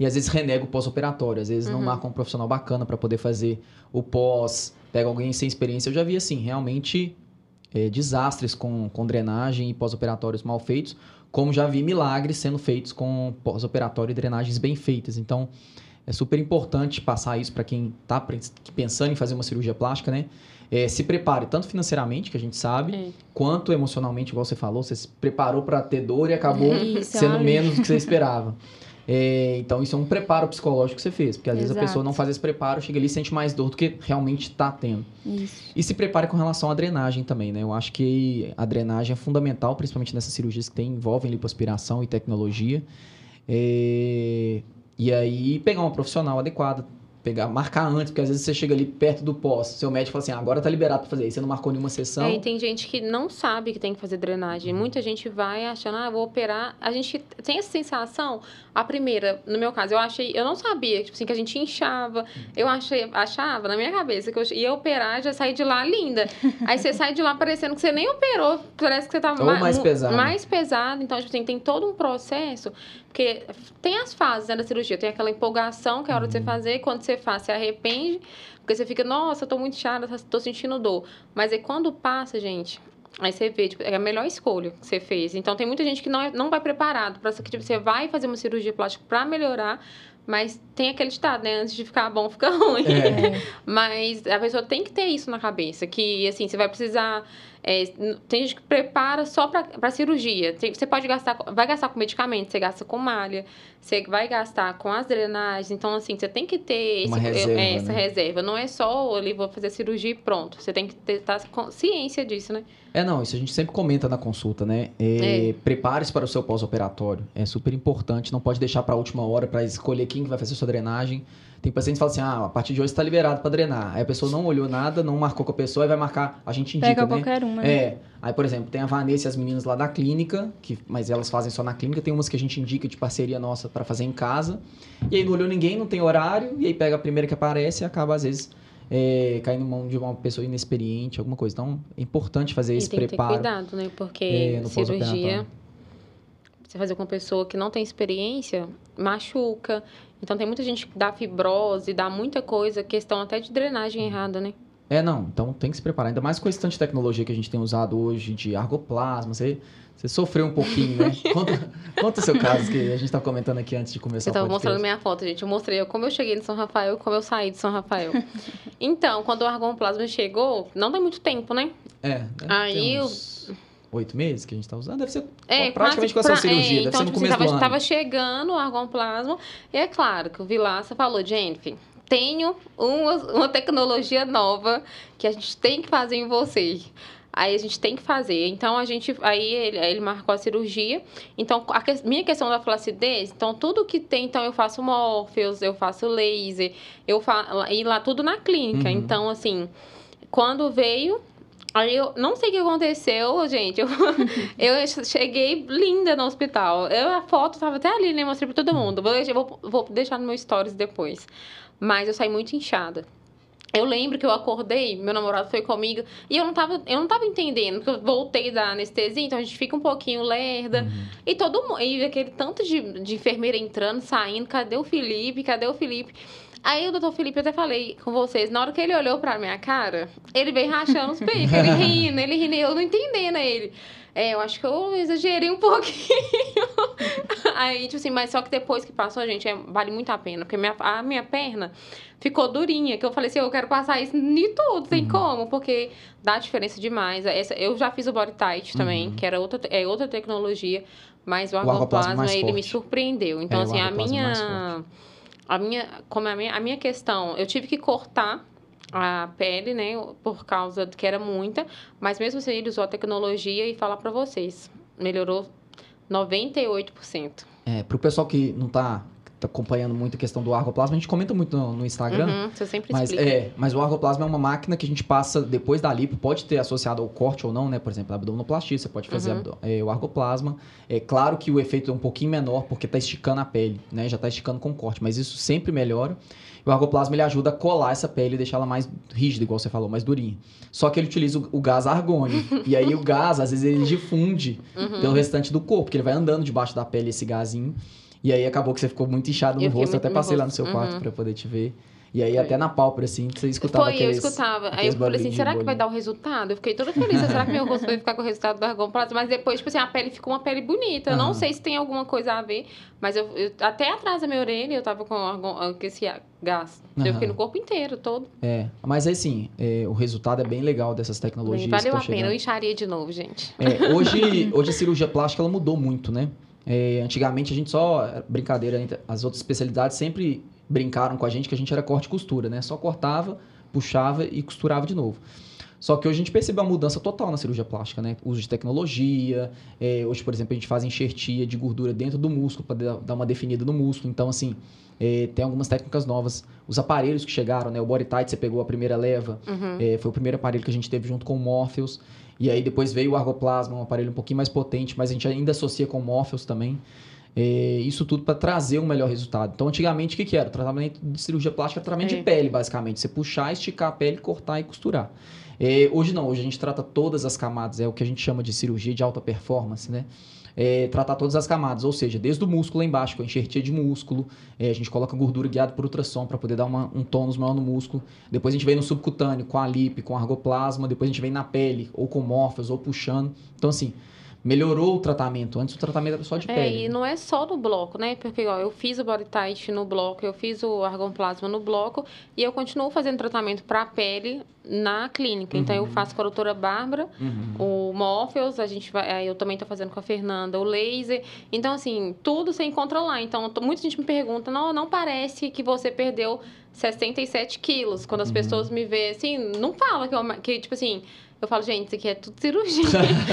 E às vezes renega o pós-operatório. Às vezes uhum. não marca um profissional bacana para poder fazer o pós. Pega alguém sem experiência. Eu já vi, assim, realmente é, desastres com, com drenagem e pós-operatórios mal feitos. Como já vi milagres sendo feitos com pós-operatório e drenagens bem feitas. Então é super importante passar isso para quem está pensando em fazer uma cirurgia plástica, né? É, se prepare tanto financeiramente, que a gente sabe, é. quanto emocionalmente, igual você falou. Você se preparou para ter dor e acabou isso, sendo menos do que você esperava. É, então, isso é um preparo psicológico que você fez. Porque às Exato. vezes a pessoa não faz esse preparo, chega ali e sente mais dor do que realmente está tendo. Isso. E se prepare com relação à drenagem também, né? Eu acho que a drenagem é fundamental, principalmente nessas cirurgias que tem, envolvem lipoaspiração e tecnologia. É, e aí pegar uma profissional adequada, pegar, marcar antes, porque às vezes você chega ali perto do pós, seu médico fala assim, ah, agora tá liberado para fazer, e você não marcou nenhuma sessão. É, e tem gente que não sabe que tem que fazer drenagem. Muita gente vai achando, ah, vou operar. A gente tem essa sensação, a primeira, no meu caso, eu achei, eu não sabia, tipo assim, que a gente inchava. Eu achei, achava na minha cabeça que eu ia operar, já saí de lá linda. Aí você sai de lá parecendo que você nem operou, parece que você tava Ou mais pesado. Mais pesado, então, tipo assim, tem todo um processo porque tem as fases né, da cirurgia. Tem aquela empolgação, que é a hora de você uhum. fazer. Quando você faz, você arrepende. Porque você fica, nossa, eu tô muito chata, tô sentindo dor. Mas aí quando passa, gente, Aí você vê, tipo, é a melhor escolha que você fez. Então, tem muita gente que não, é, não vai preparado para tipo, você vai fazer uma cirurgia plástica para melhorar, mas tem aquele ditado, né? Antes de ficar bom, fica ruim. É. Mas a pessoa tem que ter isso na cabeça, que, assim, você vai precisar é, tem gente que prepara só para cirurgia. Tem, você pode gastar, vai gastar com medicamento, você gasta com malha, você vai gastar com as drenagens. Então, assim, você tem que ter esse, reserva, é, essa né? reserva. Não é só ali, vou fazer cirurgia e pronto. Você tem que ter tá, ciência disso, né? É, não, isso a gente sempre comenta na consulta, né? É, é. Prepare-se para o seu pós-operatório. É super importante, não pode deixar para a última hora para escolher quem vai fazer a sua drenagem. Tem pacientes que falam assim, ah, a partir de hoje está liberado para drenar. Aí a pessoa não olhou nada, não marcou com a pessoa e vai marcar, a gente indica, Pega né? qualquer uma. Né? É. Aí, por exemplo, tem a Vanessa e as meninas lá da clínica, que, mas elas fazem só na clínica. Tem umas que a gente indica de parceria nossa para fazer em casa. E aí não olhou ninguém, não tem horário, e aí pega a primeira que aparece e acaba, às vezes, é, cair na mão de uma pessoa inexperiente, alguma coisa. Então, é importante fazer e esse tem preparo. Que ter cuidado, né? Porque é, cirurgia, você fazer com uma pessoa que não tem experiência, machuca. Então tem muita gente que dá fibrose, dá muita coisa, questão até de drenagem uhum. errada, né? É, não. Então tem que se preparar. Ainda mais com esse tanto de tecnologia que a gente tem usado hoje, de argoplasma. Você, você sofreu um pouquinho, né? conta, conta o seu caso, que a gente estava comentando aqui antes de começar eu o podcast. mostrando minha foto, gente. Eu mostrei como eu cheguei de São Rafael como eu saí de São Rafael. então, quando o argoplasma chegou, não tem muito tempo, né? É. Aí uns oito meses que a gente está usando, deve ser é, praticamente com a sua cirurgia, é, deve então, ser no tipo, começo tava, do ano. Tava chegando o argonplasma, e é claro que o Vilaça falou, Jennifer, tenho uma, uma tecnologia nova que a gente tem que fazer em você. Aí a gente tem que fazer. Então a gente. Aí ele, ele marcou a cirurgia. Então, a que, minha questão da flacidez, então tudo que tem, então eu faço Morpheus, eu faço laser, eu faço. E lá tudo na clínica. Uhum. Então, assim, quando veio, Aí eu não sei o que aconteceu, gente. Eu, eu cheguei linda no hospital. Eu, a foto tava até ali, né? Mostrei pra todo mundo. Vou deixar, vou, vou deixar no meu stories depois. Mas eu saí muito inchada. Eu lembro que eu acordei, meu namorado foi comigo, e eu não tava, eu não tava entendendo, porque eu voltei da anestesia, então a gente fica um pouquinho lerda. Uhum. E todo mundo, e aquele tanto de, de enfermeira entrando, saindo, cadê o Felipe? Cadê o Felipe? Aí o doutor Felipe, eu até falei com vocês, na hora que ele olhou pra minha cara, ele veio rachando os peitos, ele rindo, ele rindo, eu não entendendo ele. É, eu acho que eu exagerei um pouquinho. Aí, tipo assim, mas só que depois que passou, gente, é, vale muito a pena. Porque minha, a minha perna ficou durinha. Que eu falei assim, eu quero passar isso em tudo, tem uhum. como. Porque dá diferença demais. Essa, eu já fiz o body tight também, uhum. que era outra, é outra tecnologia. Mas o argoplasma, ele forte. me surpreendeu. Então, é, assim, a minha a minha, como a minha, a minha questão, eu tive que cortar a pele, né, por causa que era muita, mas mesmo assim ele usou a tecnologia e falar para vocês, melhorou 98%. É, para o pessoal que não está tá acompanhando muito a questão do argoplasma, a gente comenta muito no, no Instagram. Uhum, você sempre mas, explica. É, mas o argoplasma é uma máquina que a gente passa depois da lipo, pode ter associado ao corte ou não, né? Por exemplo, a abdominoplastia, você pode fazer uhum. é, o argoplasma. É claro que o efeito é um pouquinho menor porque está esticando a pele, né? Já está esticando com corte, mas isso sempre melhora. O argoplasma ele ajuda a colar essa pele e deixar ela mais rígida, igual você falou, mais durinha. Só que ele utiliza o, o gás argônio. e aí o gás, às vezes, ele difunde uhum. pelo restante do corpo, porque ele vai andando debaixo da pele esse gazinho. E aí acabou que você ficou muito inchado no rosto, até passei lá no seu quarto uhum. para poder te ver. E aí, Foi. até na pálpebra, assim, você escutava Foi, aqueles, eu escutava. Aí eu falei assim, será que vai dar o resultado? Eu fiquei toda feliz. será que meu rosto vai ficar com o resultado do prato? Mas depois, tipo assim, a pele ficou uma pele bonita. Eu não sei se tem alguma coisa a ver, mas eu, eu até atrás da minha orelha eu tava com, argon, com esse gás. Eu fiquei no corpo inteiro, todo. É, mas assim, é, o resultado é bem legal dessas tecnologias. Bem, valeu a pena, eu incharia de novo, gente. É, hoje, hoje a cirurgia plástica, ela mudou muito, né? É, antigamente a gente só, brincadeira, as outras especialidades sempre brincaram com a gente que a gente era corte e costura, né? Só cortava, puxava e costurava de novo. Só que hoje a gente percebeu uma mudança total na cirurgia plástica, né? Uso de tecnologia. É, hoje, por exemplo, a gente faz enxertia de gordura dentro do músculo para dar uma definida no músculo. Então, assim, é, tem algumas técnicas novas. Os aparelhos que chegaram, né? O Body Tight, você pegou a primeira leva. Uhum. É, foi o primeiro aparelho que a gente teve junto com o Morpheus. E aí depois veio o Argoplasma, um aparelho um pouquinho mais potente, mas a gente ainda associa com Morpheus também. É, isso tudo para trazer um melhor resultado. Então, antigamente, o que, que era? O tratamento de cirurgia plástica era tratamento é. de pele, basicamente. Você puxar, esticar a pele, cortar e costurar. É, hoje não, hoje a gente trata todas as camadas, é o que a gente chama de cirurgia de alta performance, né? É, tratar todas as camadas, ou seja, desde o músculo lá embaixo, com a enxertia de músculo, é, a gente coloca gordura guiada por ultrassom para poder dar uma, um tônus maior no músculo. Depois a gente vem no subcutâneo com a lip, com argoplasma, depois a gente vem na pele, ou com morfos, ou puxando. Então, assim, melhorou o tratamento. Antes o tratamento era só de é, pele. E não é só no bloco, né? Porque ó, eu fiz o body tight no bloco, eu fiz o argonplasma no bloco e eu continuo fazendo tratamento para a pele na clínica. Uhum. Então eu uhum. faço com a doutora Bárbara, uhum. o Morpheus, a gente vai, eu também estou fazendo com a Fernanda o laser. Então assim, tudo você encontra lá. Então muita gente me pergunta, não, não parece que você perdeu 67 quilos. Quando as uhum. pessoas me veem assim, não fala que, eu, que tipo assim, eu falo, gente, isso aqui é tudo cirurgia.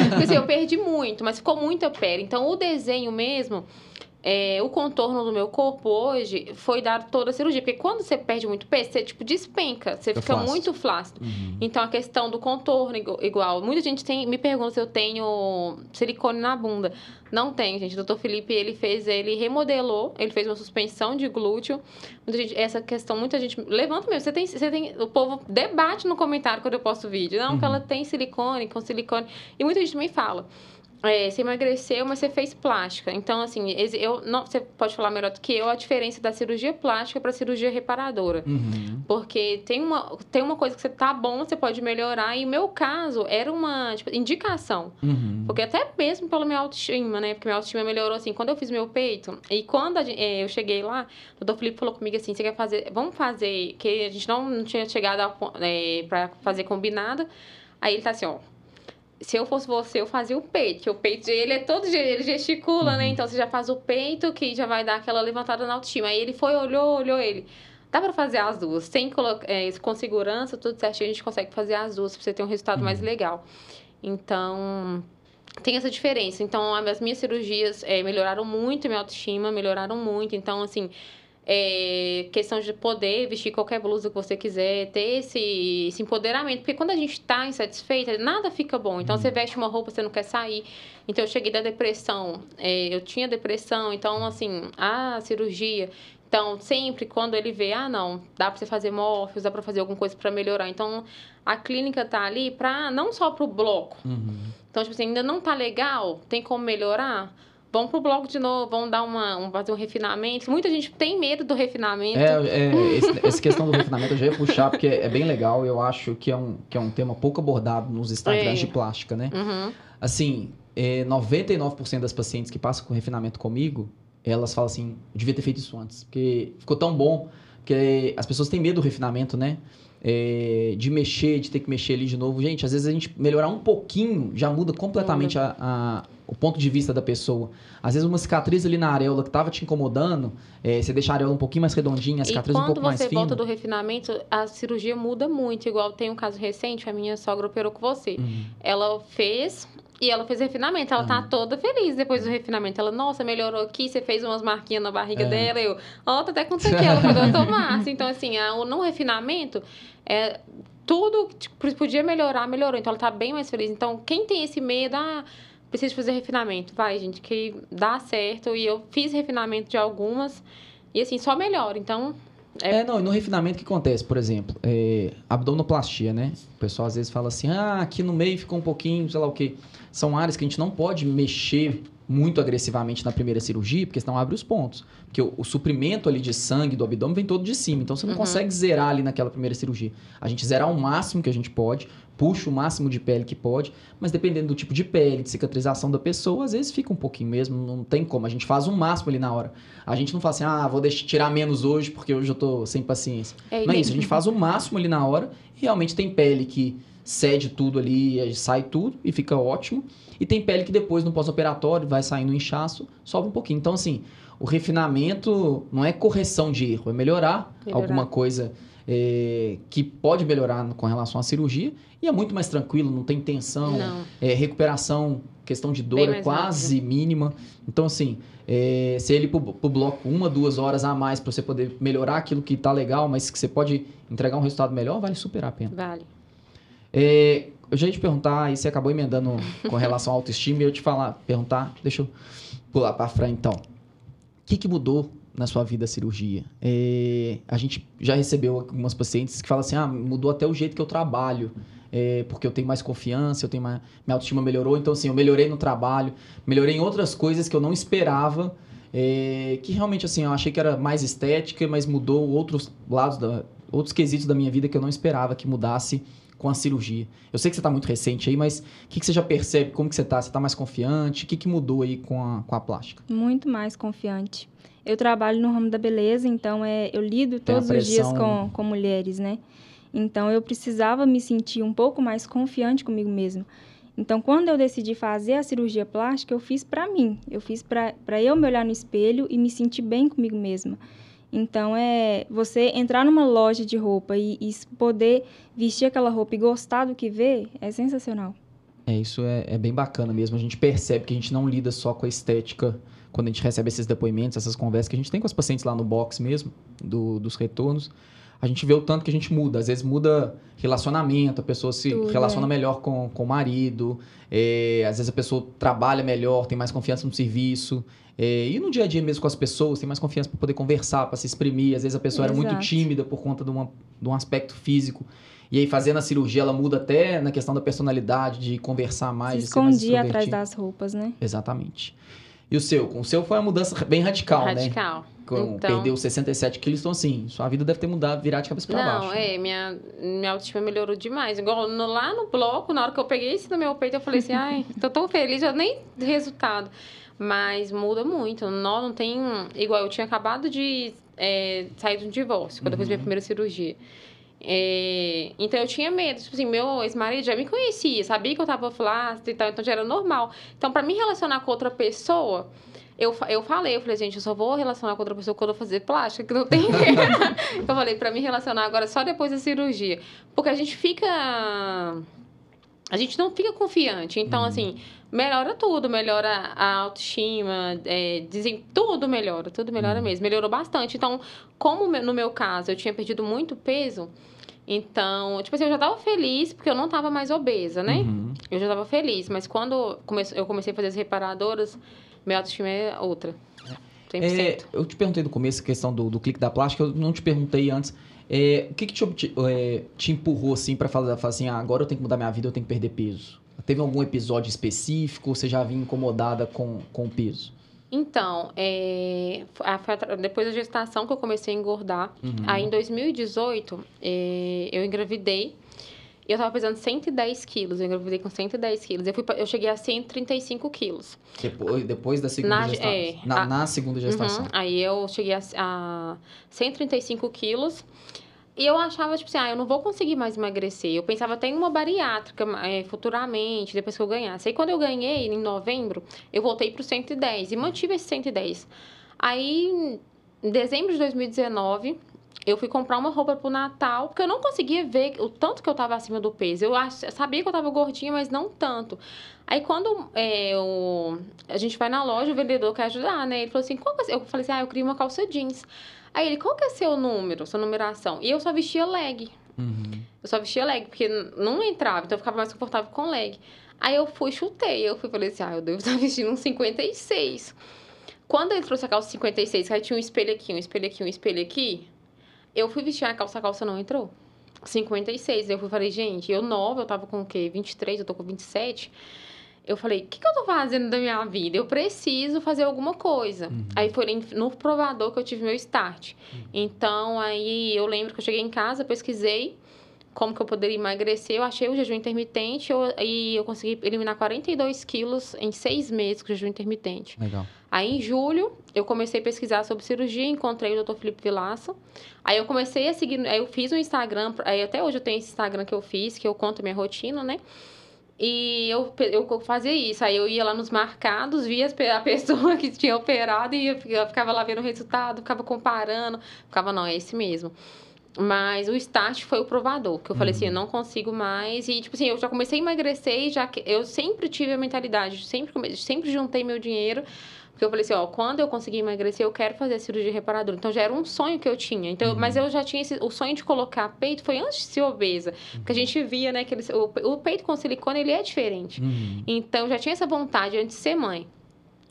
Porque assim, eu perdi muito, mas ficou muita pele. Então, o desenho mesmo, é, o contorno do meu corpo hoje foi dado toda a cirurgia. Porque quando você perde muito peso, você, tipo, despenca. Você fica flácido. muito flácido. Uhum. Então, a questão do contorno igual. Muita gente tem, me pergunta se eu tenho silicone na bunda. Não tem, gente. O doutor Felipe, ele fez, ele remodelou, ele fez uma suspensão de glúteo. Muita gente, essa questão, muita gente... Levanta mesmo. Você tem, você tem... O povo debate no comentário quando eu posto vídeo. Não, uhum. que ela tem silicone, com silicone. E muita gente também fala é, você emagreceu, mas você fez plástica. Então, assim, eu, não, você pode falar melhor do que eu a diferença da cirurgia plástica para cirurgia reparadora. Uhum. Porque tem uma, tem uma coisa que você tá bom, você pode melhorar. E o meu caso era uma tipo, indicação. Uhum. Porque até mesmo pela minha autoestima, né? Porque minha autoestima melhorou assim. Quando eu fiz meu peito, e quando a, é, eu cheguei lá, o doutor Felipe falou comigo assim: você quer fazer. Vamos fazer. Que a gente não, não tinha chegado é, para fazer combinado. Aí ele tá assim, ó se eu fosse você, eu fazia o peito, o peito ele é todo ele gesticula, né? uhum. né? Então você já faz o peito, que já vai dar aquela levantada na autoestima. Aí ele foi, olhou, olhou ele. Dá para fazer as duas, sem é, com segurança, tudo certinho, a gente consegue fazer as duas para você ter um resultado uhum. mais legal. Então, tem essa diferença. Então, as minhas cirurgias é, melhoraram muito minha autoestima, melhoraram muito. Então, assim, é, questão de poder vestir qualquer blusa que você quiser, ter esse, esse empoderamento. Porque quando a gente está insatisfeita, nada fica bom. Então, uhum. você veste uma roupa, você não quer sair. Então, eu cheguei da depressão. É, eu tinha depressão. Então, assim, a cirurgia... Então, sempre quando ele vê, ah, não, dá para você fazer morfos, dá para fazer alguma coisa para melhorar. Então, a clínica tá ali para não só para o bloco. Uhum. Então, tipo assim, ainda não tá legal, tem como melhorar? Vamos pro bloco de novo, vamos dar uma, um, fazer um refinamento. Muita gente tem medo do refinamento. É, é esse, essa questão do refinamento eu já ia puxar, porque é bem legal. Eu acho que é um, que é um tema pouco abordado nos Instagrams é. de plástica, né? Uhum. Assim, é, 99% das pacientes que passam com refinamento comigo, elas falam assim, devia ter feito isso antes, porque ficou tão bom, porque as pessoas têm medo do refinamento, né? É, de mexer, de ter que mexer ali de novo. Gente, às vezes a gente melhorar um pouquinho já muda completamente a, o ponto de vista da pessoa. Às vezes uma cicatriz ali na areola que estava te incomodando, é, você deixa a areola um pouquinho mais redondinha, a cicatriz um pouco mais fina. quando você volta do refinamento, a cirurgia muda muito. Igual tem um caso recente, a minha sogra operou com você. Uhum. Ela fez e ela fez refinamento. Ela uhum. tá toda feliz depois do refinamento. Ela, nossa, melhorou aqui, você fez umas marquinhas na barriga é. dela. Eu, ó, oh, tá até com isso aqui. Ela foi doutor Márcio. Então, assim, a, no refinamento, é, tudo tipo, podia melhorar, melhorou. Então, ela tá bem mais feliz. Então, quem tem esse medo, ah preciso fazer refinamento. Vai, gente, que dá certo. E eu fiz refinamento de algumas. E assim, só melhora. Então. É, é não, e no refinamento o que acontece, por exemplo, é, abdominoplastia, né? O pessoal às vezes fala assim, ah, aqui no meio ficou um pouquinho, sei lá o quê. São áreas que a gente não pode mexer muito agressivamente na primeira cirurgia, porque senão abre os pontos. Porque o, o suprimento ali de sangue do abdômen vem todo de cima, então você não uhum. consegue zerar ali naquela primeira cirurgia. A gente zera o máximo que a gente pode, puxa o máximo de pele que pode, mas dependendo do tipo de pele, de cicatrização da pessoa, às vezes fica um pouquinho mesmo, não tem como. A gente faz o máximo ali na hora. A gente não fala assim, ah, vou deixar, tirar menos hoje porque hoje eu tô sem paciência. É, não é isso, a gente faz o máximo ali na hora e realmente tem pele que cede tudo ali, sai tudo e fica ótimo. E tem pele que depois, no pós-operatório, vai saindo o inchaço, sobe um pouquinho. Então, assim, o refinamento não é correção de erro, é melhorar, melhorar. alguma coisa é, que pode melhorar com relação à cirurgia e é muito mais tranquilo, não tem tensão, não. É, recuperação, questão de dor é quase rápido. mínima. Então, assim, é, se ele pro, pro bloco uma, duas horas a mais para você poder melhorar aquilo que tá legal, mas que você pode entregar um resultado melhor, vale super a pena. Vale. É, eu já ia te perguntar, e você acabou emendando com relação à autoestima, e eu te falar, perguntar, deixa eu pular para frente então. O que, que mudou na sua vida a cirurgia? É, a gente já recebeu algumas pacientes que falam assim, ah, mudou até o jeito que eu trabalho, é, porque eu tenho mais confiança, eu tenho mais, minha autoestima melhorou, então assim, eu melhorei no trabalho, melhorei em outras coisas que eu não esperava, é, que realmente assim, eu achei que era mais estética, mas mudou outros lados, da, outros quesitos da minha vida que eu não esperava que mudasse com a cirurgia. Eu sei que você está muito recente aí, mas o que, que, você já percebe? Como que você está? Você está mais confiante? O que, que mudou aí com a, com a plástica? Muito mais confiante. Eu trabalho no ramo da beleza, então é, eu lido todos os dias com, com mulheres, né? Então eu precisava me sentir um pouco mais confiante comigo mesma. Então, quando eu decidi fazer a cirurgia plástica, eu fiz para mim. Eu fiz para eu me olhar no espelho e me sentir bem comigo mesma. Então, é você entrar numa loja de roupa e, e poder vestir aquela roupa e gostar do que vê, é sensacional. É, isso é, é, bem bacana mesmo. A gente percebe que a gente não lida só com a estética quando a gente recebe esses depoimentos, essas conversas que a gente tem com os pacientes lá no box mesmo, do, dos retornos. A gente vê o tanto que a gente muda. Às vezes muda relacionamento, a pessoa se Tudo, relaciona é. melhor com, com o marido, é, às vezes a pessoa trabalha melhor, tem mais confiança no serviço. É, e no dia a dia mesmo com as pessoas, tem mais confiança para poder conversar, para se exprimir. Às vezes a pessoa Exato. era muito tímida por conta de, uma, de um aspecto físico. E aí, fazendo a cirurgia, ela muda até na questão da personalidade, de conversar mais. Se escondia atrás das roupas, né? Exatamente. E o seu? O seu foi uma mudança bem radical, radical. né? Radical. Então, perdeu 67 quilos, então assim, sua vida deve ter mudado, virar de cabeça pra não, baixo. Não, é, minha, minha autoestima melhorou demais. Igual no, lá no bloco, na hora que eu peguei isso no meu peito, eu falei assim, ai, tô tão feliz, eu nem resultado. Mas muda muito. Não, não tem. Igual, eu tinha acabado de é, sair de um divórcio, quando uhum. eu fiz minha uhum. primeira cirurgia. É, então eu tinha medo, tipo assim, meu ex-marido já me conhecia, sabia que eu tava flácida e tal, então já era normal. Então, para me relacionar com outra pessoa, eu, eu falei, eu falei, gente, eu só vou relacionar com outra pessoa quando eu fazer plástica, que não tem. eu falei, para me relacionar agora só depois da cirurgia. Porque a gente fica. A gente não fica confiante. Então, uhum. assim, melhora tudo, melhora a autoestima, é, dizem, tudo melhora, tudo melhora uhum. mesmo, melhorou bastante. Então, como no meu caso eu tinha perdido muito peso, então, tipo assim, eu já tava feliz porque eu não tava mais obesa, né? Uhum. Eu já tava feliz, mas quando eu comecei a fazer as reparadoras, minha autoestima é outra. 100%. É, eu te perguntei no começo a questão do, do clique da plástica, eu não te perguntei antes. É, o que, que te, é, te empurrou assim para falar, falar assim, ah, agora eu tenho que mudar minha vida, eu tenho que perder peso? Teve algum episódio específico você já vinha incomodada com, com o peso? Então, é, depois da gestação que eu comecei a engordar. Uhum. Aí, em 2018, é, eu engravidei. E eu tava pesando 110 quilos. Eu engravidei com 110 quilos. Eu, fui, eu cheguei a 135 quilos. Depois, depois da segunda na, gestação? É, na, a, na, segunda gestação. Uhum, aí, eu cheguei a, a 135 quilos. E eu achava, tipo assim, ah, eu não vou conseguir mais emagrecer. Eu pensava até em uma bariátrica é, futuramente, depois que eu ganhasse. Aí quando eu ganhei, em novembro, eu voltei pro 110 e mantive esse 110. Aí, em dezembro de 2019, eu fui comprar uma roupa pro Natal, porque eu não conseguia ver o tanto que eu tava acima do peso. Eu sabia que eu tava gordinha, mas não tanto. Aí quando é, eu, a gente vai na loja, o vendedor quer ajudar, né? Ele falou assim, qual que é? Eu falei assim, ah, eu queria uma calça jeans. Aí ele, qual que é seu número, sua numeração? E eu só vestia leg. Uhum. Eu só vestia leg, porque não entrava, então eu ficava mais confortável com leg. Aí eu fui, chutei. Eu fui falei assim, ah, eu devo estar vestindo um 56. Quando ele trouxe a calça 56, que aí tinha um espelho aqui, um espelho aqui, um espelho aqui, eu fui vestir a calça, a calça não entrou. 56. Eu fui falei, gente, eu nova, eu tava com o quê? 23, eu tô com 27 eu falei, o que, que eu tô fazendo da minha vida? Eu preciso fazer alguma coisa. Uhum. Aí foi no provador que eu tive meu start. Uhum. Então, aí eu lembro que eu cheguei em casa, pesquisei como que eu poderia emagrecer. Eu achei o jejum intermitente eu, e eu consegui eliminar 42 quilos em seis meses com jejum intermitente. Legal. Aí, em julho, eu comecei a pesquisar sobre cirurgia, encontrei o Dr. Felipe Vilaça. Aí, eu comecei a seguir, aí eu fiz um Instagram, aí até hoje eu tenho esse Instagram que eu fiz, que eu conto minha rotina, né? E eu, eu fazia isso. Aí eu ia lá nos marcados, via a pessoa que tinha operado e eu ficava lá vendo o resultado, ficava comparando. Ficava, não, é esse mesmo. Mas o start foi o provador, que eu uhum. falei assim, eu não consigo mais. E, tipo assim, eu já comecei a emagrecer e já eu sempre tive a mentalidade, sempre, sempre juntei meu dinheiro. Porque eu falei assim, ó, quando eu conseguir emagrecer, eu quero fazer a cirurgia reparadora. Então já era um sonho que eu tinha. Então, uhum. mas eu já tinha esse, o sonho de colocar peito foi antes de ser obesa. Porque a gente via, né, que ele, o, o, peito com silicone, ele é diferente. Uhum. Então, já tinha essa vontade antes de ser mãe.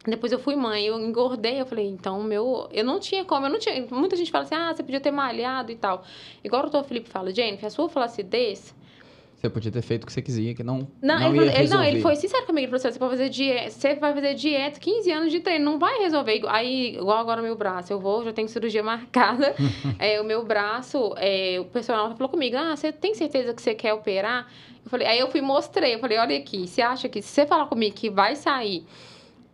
Depois eu fui mãe, eu engordei, eu falei, então, meu. Eu não tinha como, eu não tinha. Muita gente fala assim, ah, você podia ter malhado e tal. Igual o doutor Felipe fala, Jennifer, a sua flacidez. Você podia ter feito o que você quisia, que não. Não, não, ele, ele, não ele foi sincero comigo. Ele falou assim: você, pode fazer dieta, você vai fazer dieta, 15 anos de treino, não vai resolver. Aí, igual agora o meu braço, eu vou, já tenho cirurgia marcada. é, o meu braço, é, o personal falou comigo: ah, você tem certeza que você quer operar? Eu falei, aí eu fui mostrei, eu falei, olha aqui, você acha que se você falar comigo que vai sair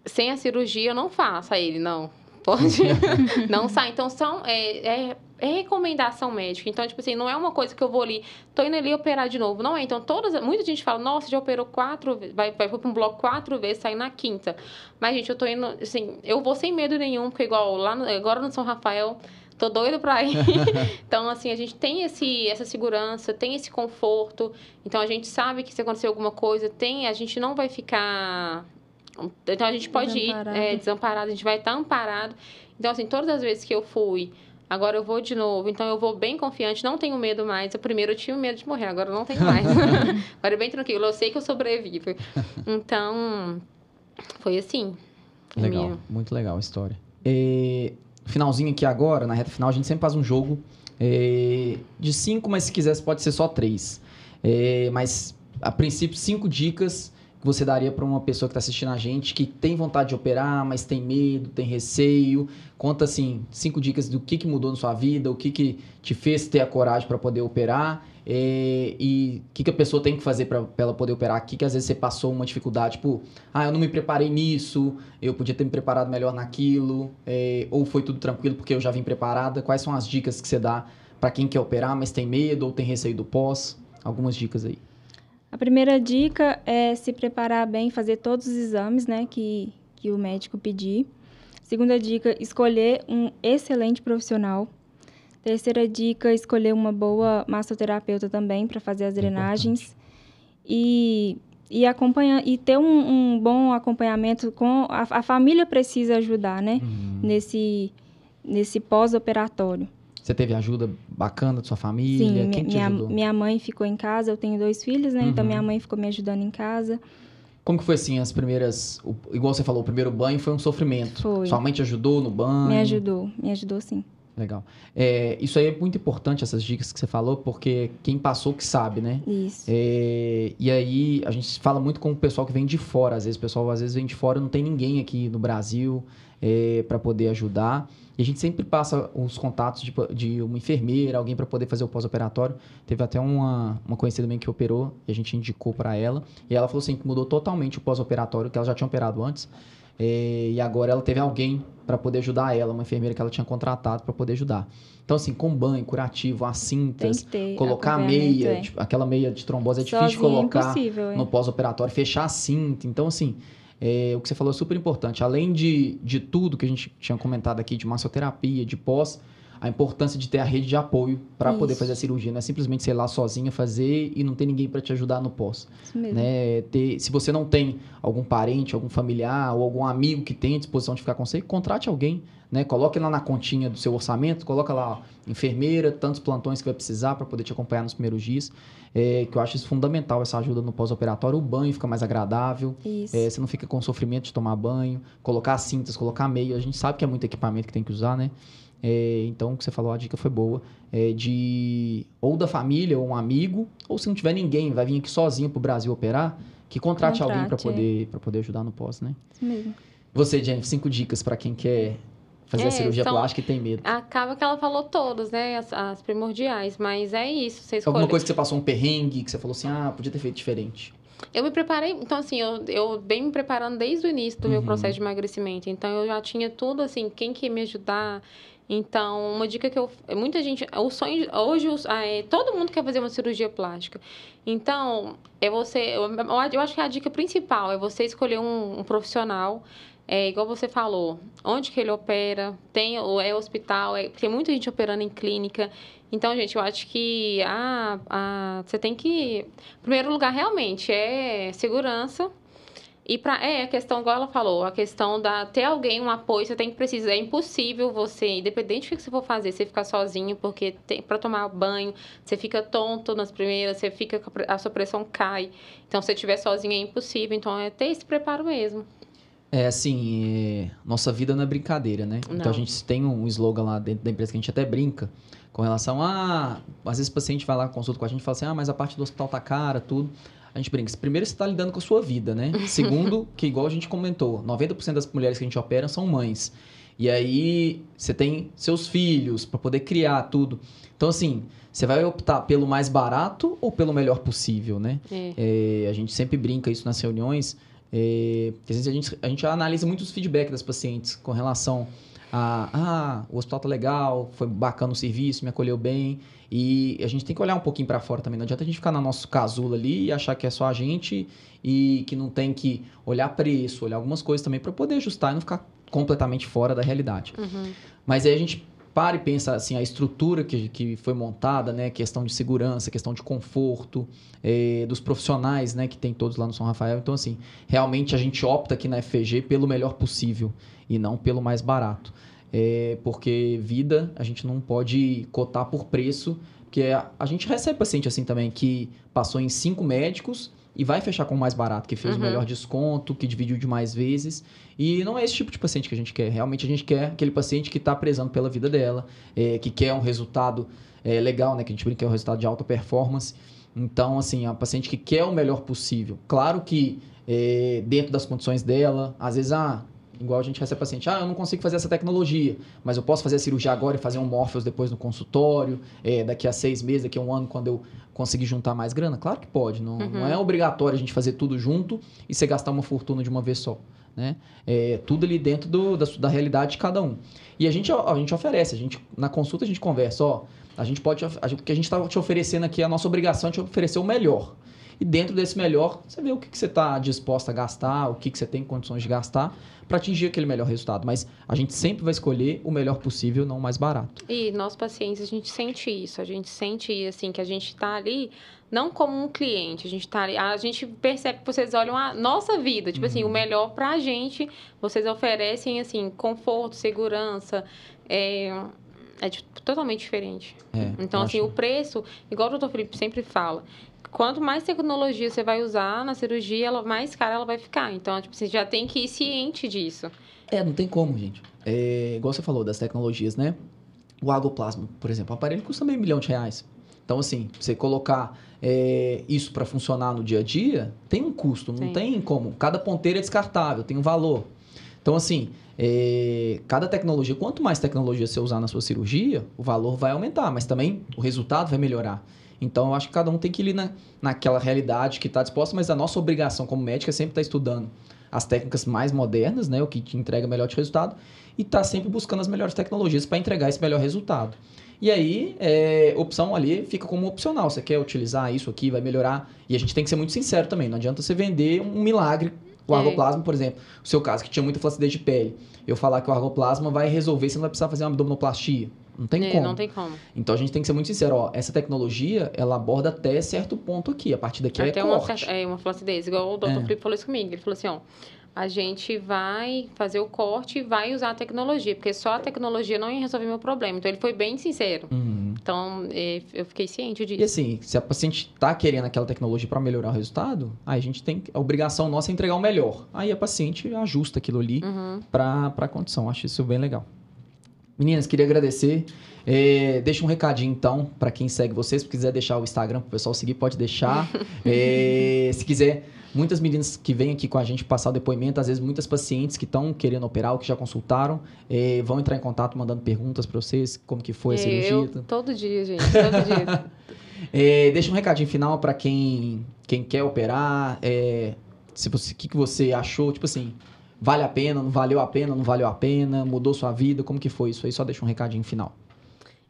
sem a cirurgia, eu não faço. Aí ele, não, pode não sai. Então, são, é, é, recomendação médica. Então, tipo assim, não é uma coisa que eu vou ali, tô indo ali operar de novo. Não é. Então, todas, muita gente fala, nossa, já operou quatro vezes, vai, vai para um bloco quatro vezes, sai na quinta. Mas, gente, eu tô indo, assim, eu vou sem medo nenhum, porque igual lá, no, agora no São Rafael, tô doido pra ir. então, assim, a gente tem esse, essa segurança, tem esse conforto. Então, a gente sabe que se acontecer alguma coisa, tem, a gente não vai ficar então a gente pode ir é, desamparado, a gente vai estar amparado. Então, assim, todas as vezes que eu fui, agora eu vou de novo. Então eu vou bem confiante, não tenho medo mais. Eu, primeiro eu tinha medo de morrer, agora eu não tenho mais. agora é bem tranquilo, eu sei que eu sobrevivo. Então, foi assim. Legal, minha... muito legal a história. E, finalzinho aqui agora, na reta final, a gente sempre faz um jogo é, de cinco, mas se quiser pode ser só três. É, mas, a princípio, cinco dicas que você daria para uma pessoa que está assistindo a gente, que tem vontade de operar, mas tem medo, tem receio? Conta, assim, cinco dicas do que, que mudou na sua vida, o que, que te fez ter a coragem para poder operar é, e o que, que a pessoa tem que fazer para ela poder operar aqui, que às vezes você passou uma dificuldade, tipo, ah, eu não me preparei nisso, eu podia ter me preparado melhor naquilo, é, ou foi tudo tranquilo porque eu já vim preparada. Quais são as dicas que você dá para quem quer operar, mas tem medo ou tem receio do pós? Algumas dicas aí. A primeira dica é se preparar bem, fazer todos os exames né, que, que o médico pedir. Segunda dica, escolher um excelente profissional. Terceira dica, escolher uma boa massoterapeuta também para fazer as drenagens. E, e, acompanhar, e ter um, um bom acompanhamento com... A, a, família precisa ajudar, né? Uhum. Nesse, nesse pós-operatório. Você teve ajuda bacana da sua família? Sim, Quem minha, minha mãe ficou em casa, eu tenho dois filhos, né? Uhum. Então minha mãe ficou me ajudando em casa. Como que foi assim, as primeiras. O, igual você falou, o primeiro banho foi um sofrimento. Foi. Sua mãe te ajudou no banho? Me ajudou, me ajudou sim. Legal. É, isso aí é muito importante, essas dicas que você falou, porque quem passou que sabe, né? Isso. É, e aí, a gente fala muito com o pessoal que vem de fora. Às vezes, o pessoal às vezes vem de fora não tem ninguém aqui no Brasil é, para poder ajudar. E a gente sempre passa os contatos de, de uma enfermeira, alguém para poder fazer o pós-operatório. Teve até uma, uma conhecida minha que operou e a gente indicou para ela. E ela falou assim que mudou totalmente o pós-operatório, que ela já tinha operado antes. É, e agora ela teve alguém para poder ajudar ela, uma enfermeira que ela tinha contratado para poder ajudar. Então, assim, com banho, curativo, as cintas, colocar a meia, é. tipo, aquela meia de trombose é difícil de colocar é. no pós-operatório, fechar a cinta. Então, assim, é, o que você falou é super importante. Além de, de tudo que a gente tinha comentado aqui, de massoterapia, de pós, a importância de ter a rede de apoio para poder fazer a cirurgia. Não é simplesmente, sei lá, sozinha fazer e não ter ninguém para te ajudar no pós. Isso mesmo. Né? Ter, se você não tem algum parente, algum familiar ou algum amigo que tenha disposição de ficar com você, contrate alguém. Né? Coloque lá na continha do seu orçamento, coloca lá enfermeira, tantos plantões que vai precisar para poder te acompanhar nos primeiros dias. É, que eu acho isso fundamental, essa ajuda no pós-operatório. O banho fica mais agradável. É, você não fica com sofrimento de tomar banho. Colocar cintas, colocar meia. A gente sabe que é muito equipamento que tem que usar, né? É, então, o que você falou, a dica foi boa. É de ou da família, ou um amigo, ou se não tiver ninguém, vai vir aqui sozinho pro Brasil operar, que contrate, contrate alguém para poder, poder ajudar no pós, né? Isso mesmo. Você, Jennifer, cinco dicas para quem quer fazer é, a cirurgia são, plástica e tem medo. Acaba que ela falou todas, né? As, as primordiais, mas é isso. Você escolhe... Alguma coisa que você passou um perrengue, que você falou assim, ah, podia ter feito diferente. Eu me preparei, então assim, eu, eu bem me preparando desde o início do uhum. meu processo de emagrecimento. Então eu já tinha tudo assim, quem que me ajudar, Então, uma dica que eu. Muita gente. O sonho. Hoje, é, todo mundo quer fazer uma cirurgia plástica. Então, é você. Eu, acho que a dica principal é você escolher um, um profissional. É igual você falou, onde que ele opera, tem ou é hospital, é, tem muita gente operando em clínica. Então, gente, eu acho que a, a, você tem que. Primeiro lugar, realmente, é segurança e para é a questão, igual ela falou, a questão da ter alguém, um apoio, você tem que precisar. É impossível você, independente do que você for fazer, você ficar sozinho, porque para tomar banho, você fica tonto nas primeiras, você fica a sua pressão cai. Então, se você estiver sozinho é impossível. Então, é ter esse preparo mesmo. É assim, é... nossa vida não é brincadeira, né? Não. Então a gente tem um slogan lá dentro da empresa que a gente até brinca com relação a. Às vezes o paciente vai lá, consulta com a gente e fala assim: ah, mas a parte do hospital tá cara, tudo a gente brinca. Primeiro, você está lidando com a sua vida, né? Segundo, que igual a gente comentou, 90% das mulheres que a gente opera são mães. E aí, você tem seus filhos para poder criar tudo. Então, assim, você vai optar pelo mais barato ou pelo melhor possível, né? É. É, a gente sempre brinca isso nas reuniões. É, a, gente, a gente analisa muitos feedbacks das pacientes com relação a... Ah, o hospital tá legal, foi bacana o serviço, me acolheu bem. E a gente tem que olhar um pouquinho para fora também. Não adianta a gente ficar no nosso casulo ali e achar que é só a gente e que não tem que olhar preço, olhar algumas coisas também para poder ajustar e não ficar completamente fora da realidade. Uhum. Mas aí a gente para e pensa assim, a estrutura que, que foi montada, né? Questão de segurança, questão de conforto, é, dos profissionais, né? Que tem todos lá no São Rafael. Então, assim, realmente a gente opta aqui na FG pelo melhor possível e não pelo mais barato é, porque vida a gente não pode cotar por preço, porque a, a, gente recebe paciente assim também que passou em cinco médicos e vai fechar com o mais barato, que fez uhum. o melhor desconto, que dividiu de mais vezes. E não é esse tipo de paciente que a gente quer. Realmente a gente quer aquele paciente que está prezando pela vida dela, é, que quer um resultado é, legal, né? Que a gente brinca que é um resultado de alta performance. Então, assim, a paciente que quer o melhor possível. Claro que é, dentro das condições dela, às vezes, ah, Igual a gente recebe paciente, ah, eu não consigo fazer essa tecnologia, mas eu posso fazer a cirurgia agora e fazer um Morpheus depois no consultório, é, daqui a seis meses, daqui a um ano, quando eu conseguir juntar mais grana? Claro que pode, não, uhum. não é obrigatório a gente fazer tudo junto e você gastar uma fortuna de uma vez só. Né? É, tudo ali dentro do, da, da realidade de cada um. E a gente, a, gente oferece, a gente, na consulta a gente conversa, ó, a gente pode, a, o que a gente está te oferecendo aqui, a nossa obrigação é te oferecer o melhor. E dentro desse melhor, você vê o que, que você está disposto a gastar, o que, que você tem condições de gastar para atingir aquele melhor resultado. Mas a gente sempre vai escolher o melhor possível, não o mais barato. E nós pacientes, a gente sente isso. A gente sente, assim, que a gente está ali não como um cliente, a gente tá ali, a gente percebe que vocês olham a nossa vida, tipo uhum. assim, o uhum. melhor para a gente, vocês oferecem assim, conforto, segurança, é, é totalmente diferente. É, então, assim, acho... o preço, igual o doutor Felipe sempre fala, quanto mais tecnologia você vai usar na cirurgia, ela, mais cara ela vai ficar. Então, tipo, você já tem que ir ciente disso. É, não tem como, gente. É, igual você falou das tecnologias, né? O agoplasma, por exemplo, o aparelho custa meio milhão de reais. Então, assim, você colocar é, isso para funcionar no dia a dia, tem um custo, não Sim. tem como. Cada ponteira é descartável, tem um valor. Então, assim, é, cada tecnologia, quanto mais tecnologia você usar na sua cirurgia, o valor vai aumentar, mas também o resultado vai melhorar. Então, eu acho que cada um tem que ir na, naquela realidade que está disposta, mas a nossa obrigação como médica é sempre estar tá estudando as técnicas mais modernas, né, o que te entrega melhor resultado, e estar tá sempre buscando as melhores tecnologias para entregar esse melhor resultado. E aí, é, opção ali fica como opcional. Você quer utilizar isso aqui, vai melhorar. E a gente tem que ser muito sincero também. Não adianta você vender um milagre. O é. argoplasma, por exemplo, o seu caso, que tinha muita flacidez de pele. Eu falar que o argoplasma vai resolver, você não vai precisar fazer uma abdominoplastia. Não tem é, como. Não tem como. Então a gente tem que ser muito sincero, ó, essa tecnologia, ela aborda até certo ponto aqui, a partir daqui até é uma, corte. É, uma flacidez, igual o Dr. É. Felipe falou isso comigo, ele falou assim, ó, a gente vai fazer o corte e vai usar a tecnologia, porque só a tecnologia não ia resolver meu problema. Então ele foi bem sincero. Uhum. Então é, eu fiquei ciente disso. E assim, se a paciente está querendo aquela tecnologia para melhorar o resultado, aí a gente tem a obrigação nossa é entregar o melhor. Aí a paciente ajusta aquilo ali uhum. para a condição. Acho isso bem legal. Meninas, queria agradecer. É, deixa um recadinho então para quem segue vocês. Se quiser deixar o Instagram para o pessoal seguir, pode deixar. é, se quiser, muitas meninas que vêm aqui com a gente passar o depoimento, às vezes muitas pacientes que estão querendo operar ou que já consultaram, é, vão entrar em contato mandando perguntas para vocês, como que foi a é, cirurgia. Eu, todo dia, gente, todo dia. É, deixa um recadinho final para quem, quem quer operar. É, se você, o que, que você achou? Tipo assim, Vale a pena, não valeu a pena, não valeu a pena, mudou sua vida? Como que foi isso aí? Só deixa um recadinho final.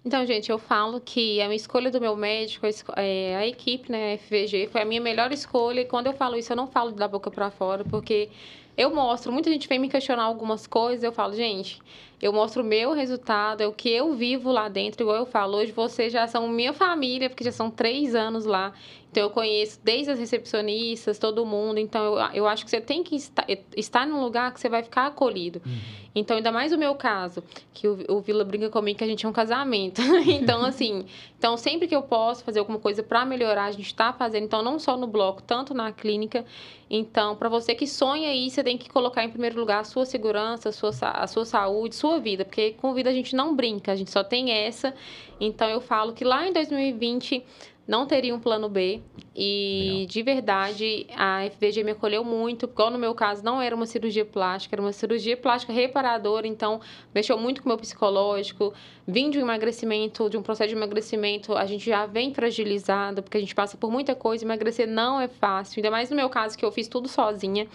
Então, gente, eu falo que a escolha do meu médico, é, a equipe, né, FVG, foi a minha melhor escolha. E quando eu falo isso, eu não falo da boca para fora, porque eu mostro, muita gente vem me questionar algumas coisas, eu falo, gente, eu mostro o meu resultado, é o que eu vivo lá dentro, igual eu falo, hoje vocês já são minha família, porque já são três anos lá. Então, eu conheço desde as recepcionistas, todo mundo. Então, eu, eu acho que você tem que estar, estar num lugar que você vai ficar acolhido. Uhum. Então, ainda mais o meu caso, que o, o Vila brinca comigo que a gente é um casamento. então, assim, então sempre que eu posso fazer alguma coisa para melhorar, a gente está fazendo. Então, não só no bloco, tanto na clínica. Então, para você que sonha aí, você tem que colocar em primeiro lugar a sua segurança, a sua, a sua saúde, sua vida. Porque com vida a gente não brinca, a gente só tem essa. Então, eu falo que lá em 2020 não teria um plano B. E Legal. de verdade, a FVG me acolheu muito, igual no meu caso, não era uma cirurgia plástica, era uma cirurgia plástica reparadora, então mexeu muito com o meu psicológico. Vim de um emagrecimento, de um processo de emagrecimento, a gente já vem fragilizado, porque a gente passa por muita coisa, emagrecer não é fácil, ainda mais no meu caso, que eu fiz tudo sozinha.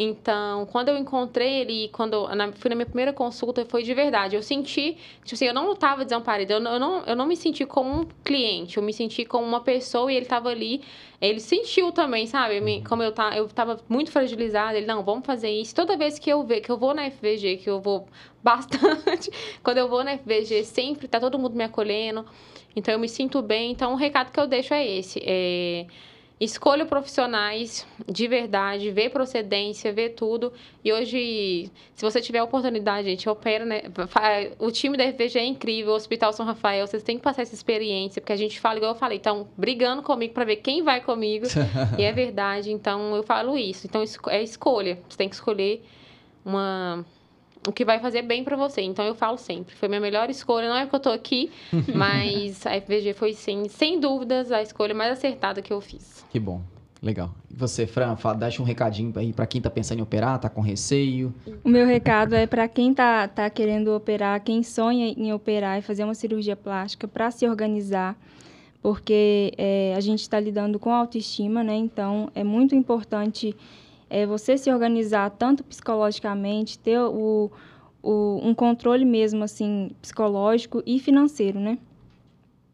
Então, quando eu encontrei ele, quando na, fui na minha primeira consulta, foi de verdade. Eu senti, tipo assim, eu não estava desamparada, eu, eu, não, eu não me senti como um cliente, eu me senti como uma pessoa e ele estava ali. Ele sentiu também, sabe? Me, como eu, tá, eu tava muito fragilizada, ele, não, vamos fazer isso. Toda vez que eu ver, que eu vou na FVG, que eu vou bastante, quando eu vou na FVG, sempre tá todo mundo me acolhendo. Então, eu me sinto bem. Então, o recado que eu deixo é esse. É Escolha profissionais de verdade, vê procedência, vê tudo. E hoje, se você tiver a oportunidade, gente, opera, né? O time da FVG é incrível, o Hospital São Rafael, vocês têm que passar essa experiência, porque a gente fala, igual eu falei, estão brigando comigo para ver quem vai comigo. e é verdade, então eu falo isso. Então é escolha. Você tem que escolher uma o que vai fazer bem para você. Então eu falo sempre, foi minha melhor escolha, não é porque eu tô aqui, mas a FVG foi sim, sem dúvidas, a escolha mais acertada que eu fiz. Que bom. Legal. E você, Fran, fala, deixa um recadinho aí para quem tá pensando em operar, tá com receio. O meu recado é para quem tá, tá querendo operar, quem sonha em operar e fazer uma cirurgia plástica, para se organizar, porque é, a gente está lidando com autoestima, né? Então é muito importante é você se organizar tanto psicologicamente, ter o, o, um controle mesmo, assim, psicológico e financeiro, né?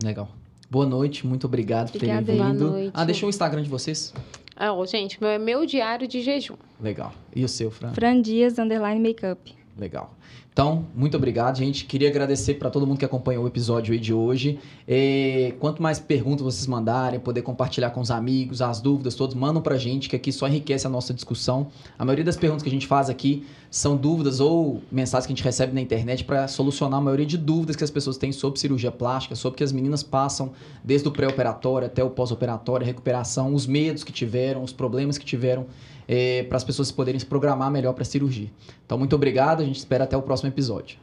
Legal. Boa noite, muito obrigado Obrigada, por terem vindo. Boa noite. Ah, deixa o Instagram de vocês. Ah, gente, meu é meu diário de jejum. Legal. E o seu, Fran? Fran Dias, underline makeup. Legal. Então, muito obrigado, gente. Queria agradecer para todo mundo que acompanhou o episódio de hoje. E, quanto mais perguntas vocês mandarem, poder compartilhar com os amigos, as dúvidas, todos mandam para a gente, que aqui só enriquece a nossa discussão. A maioria das perguntas que a gente faz aqui são dúvidas ou mensagens que a gente recebe na internet para solucionar a maioria de dúvidas que as pessoas têm sobre cirurgia plástica, sobre o que as meninas passam desde o pré-operatório até o pós-operatório, recuperação, os medos que tiveram, os problemas que tiveram é, para as pessoas poderem se programar melhor para a cirurgia. Então, muito obrigado, a gente espera até o próximo episódio.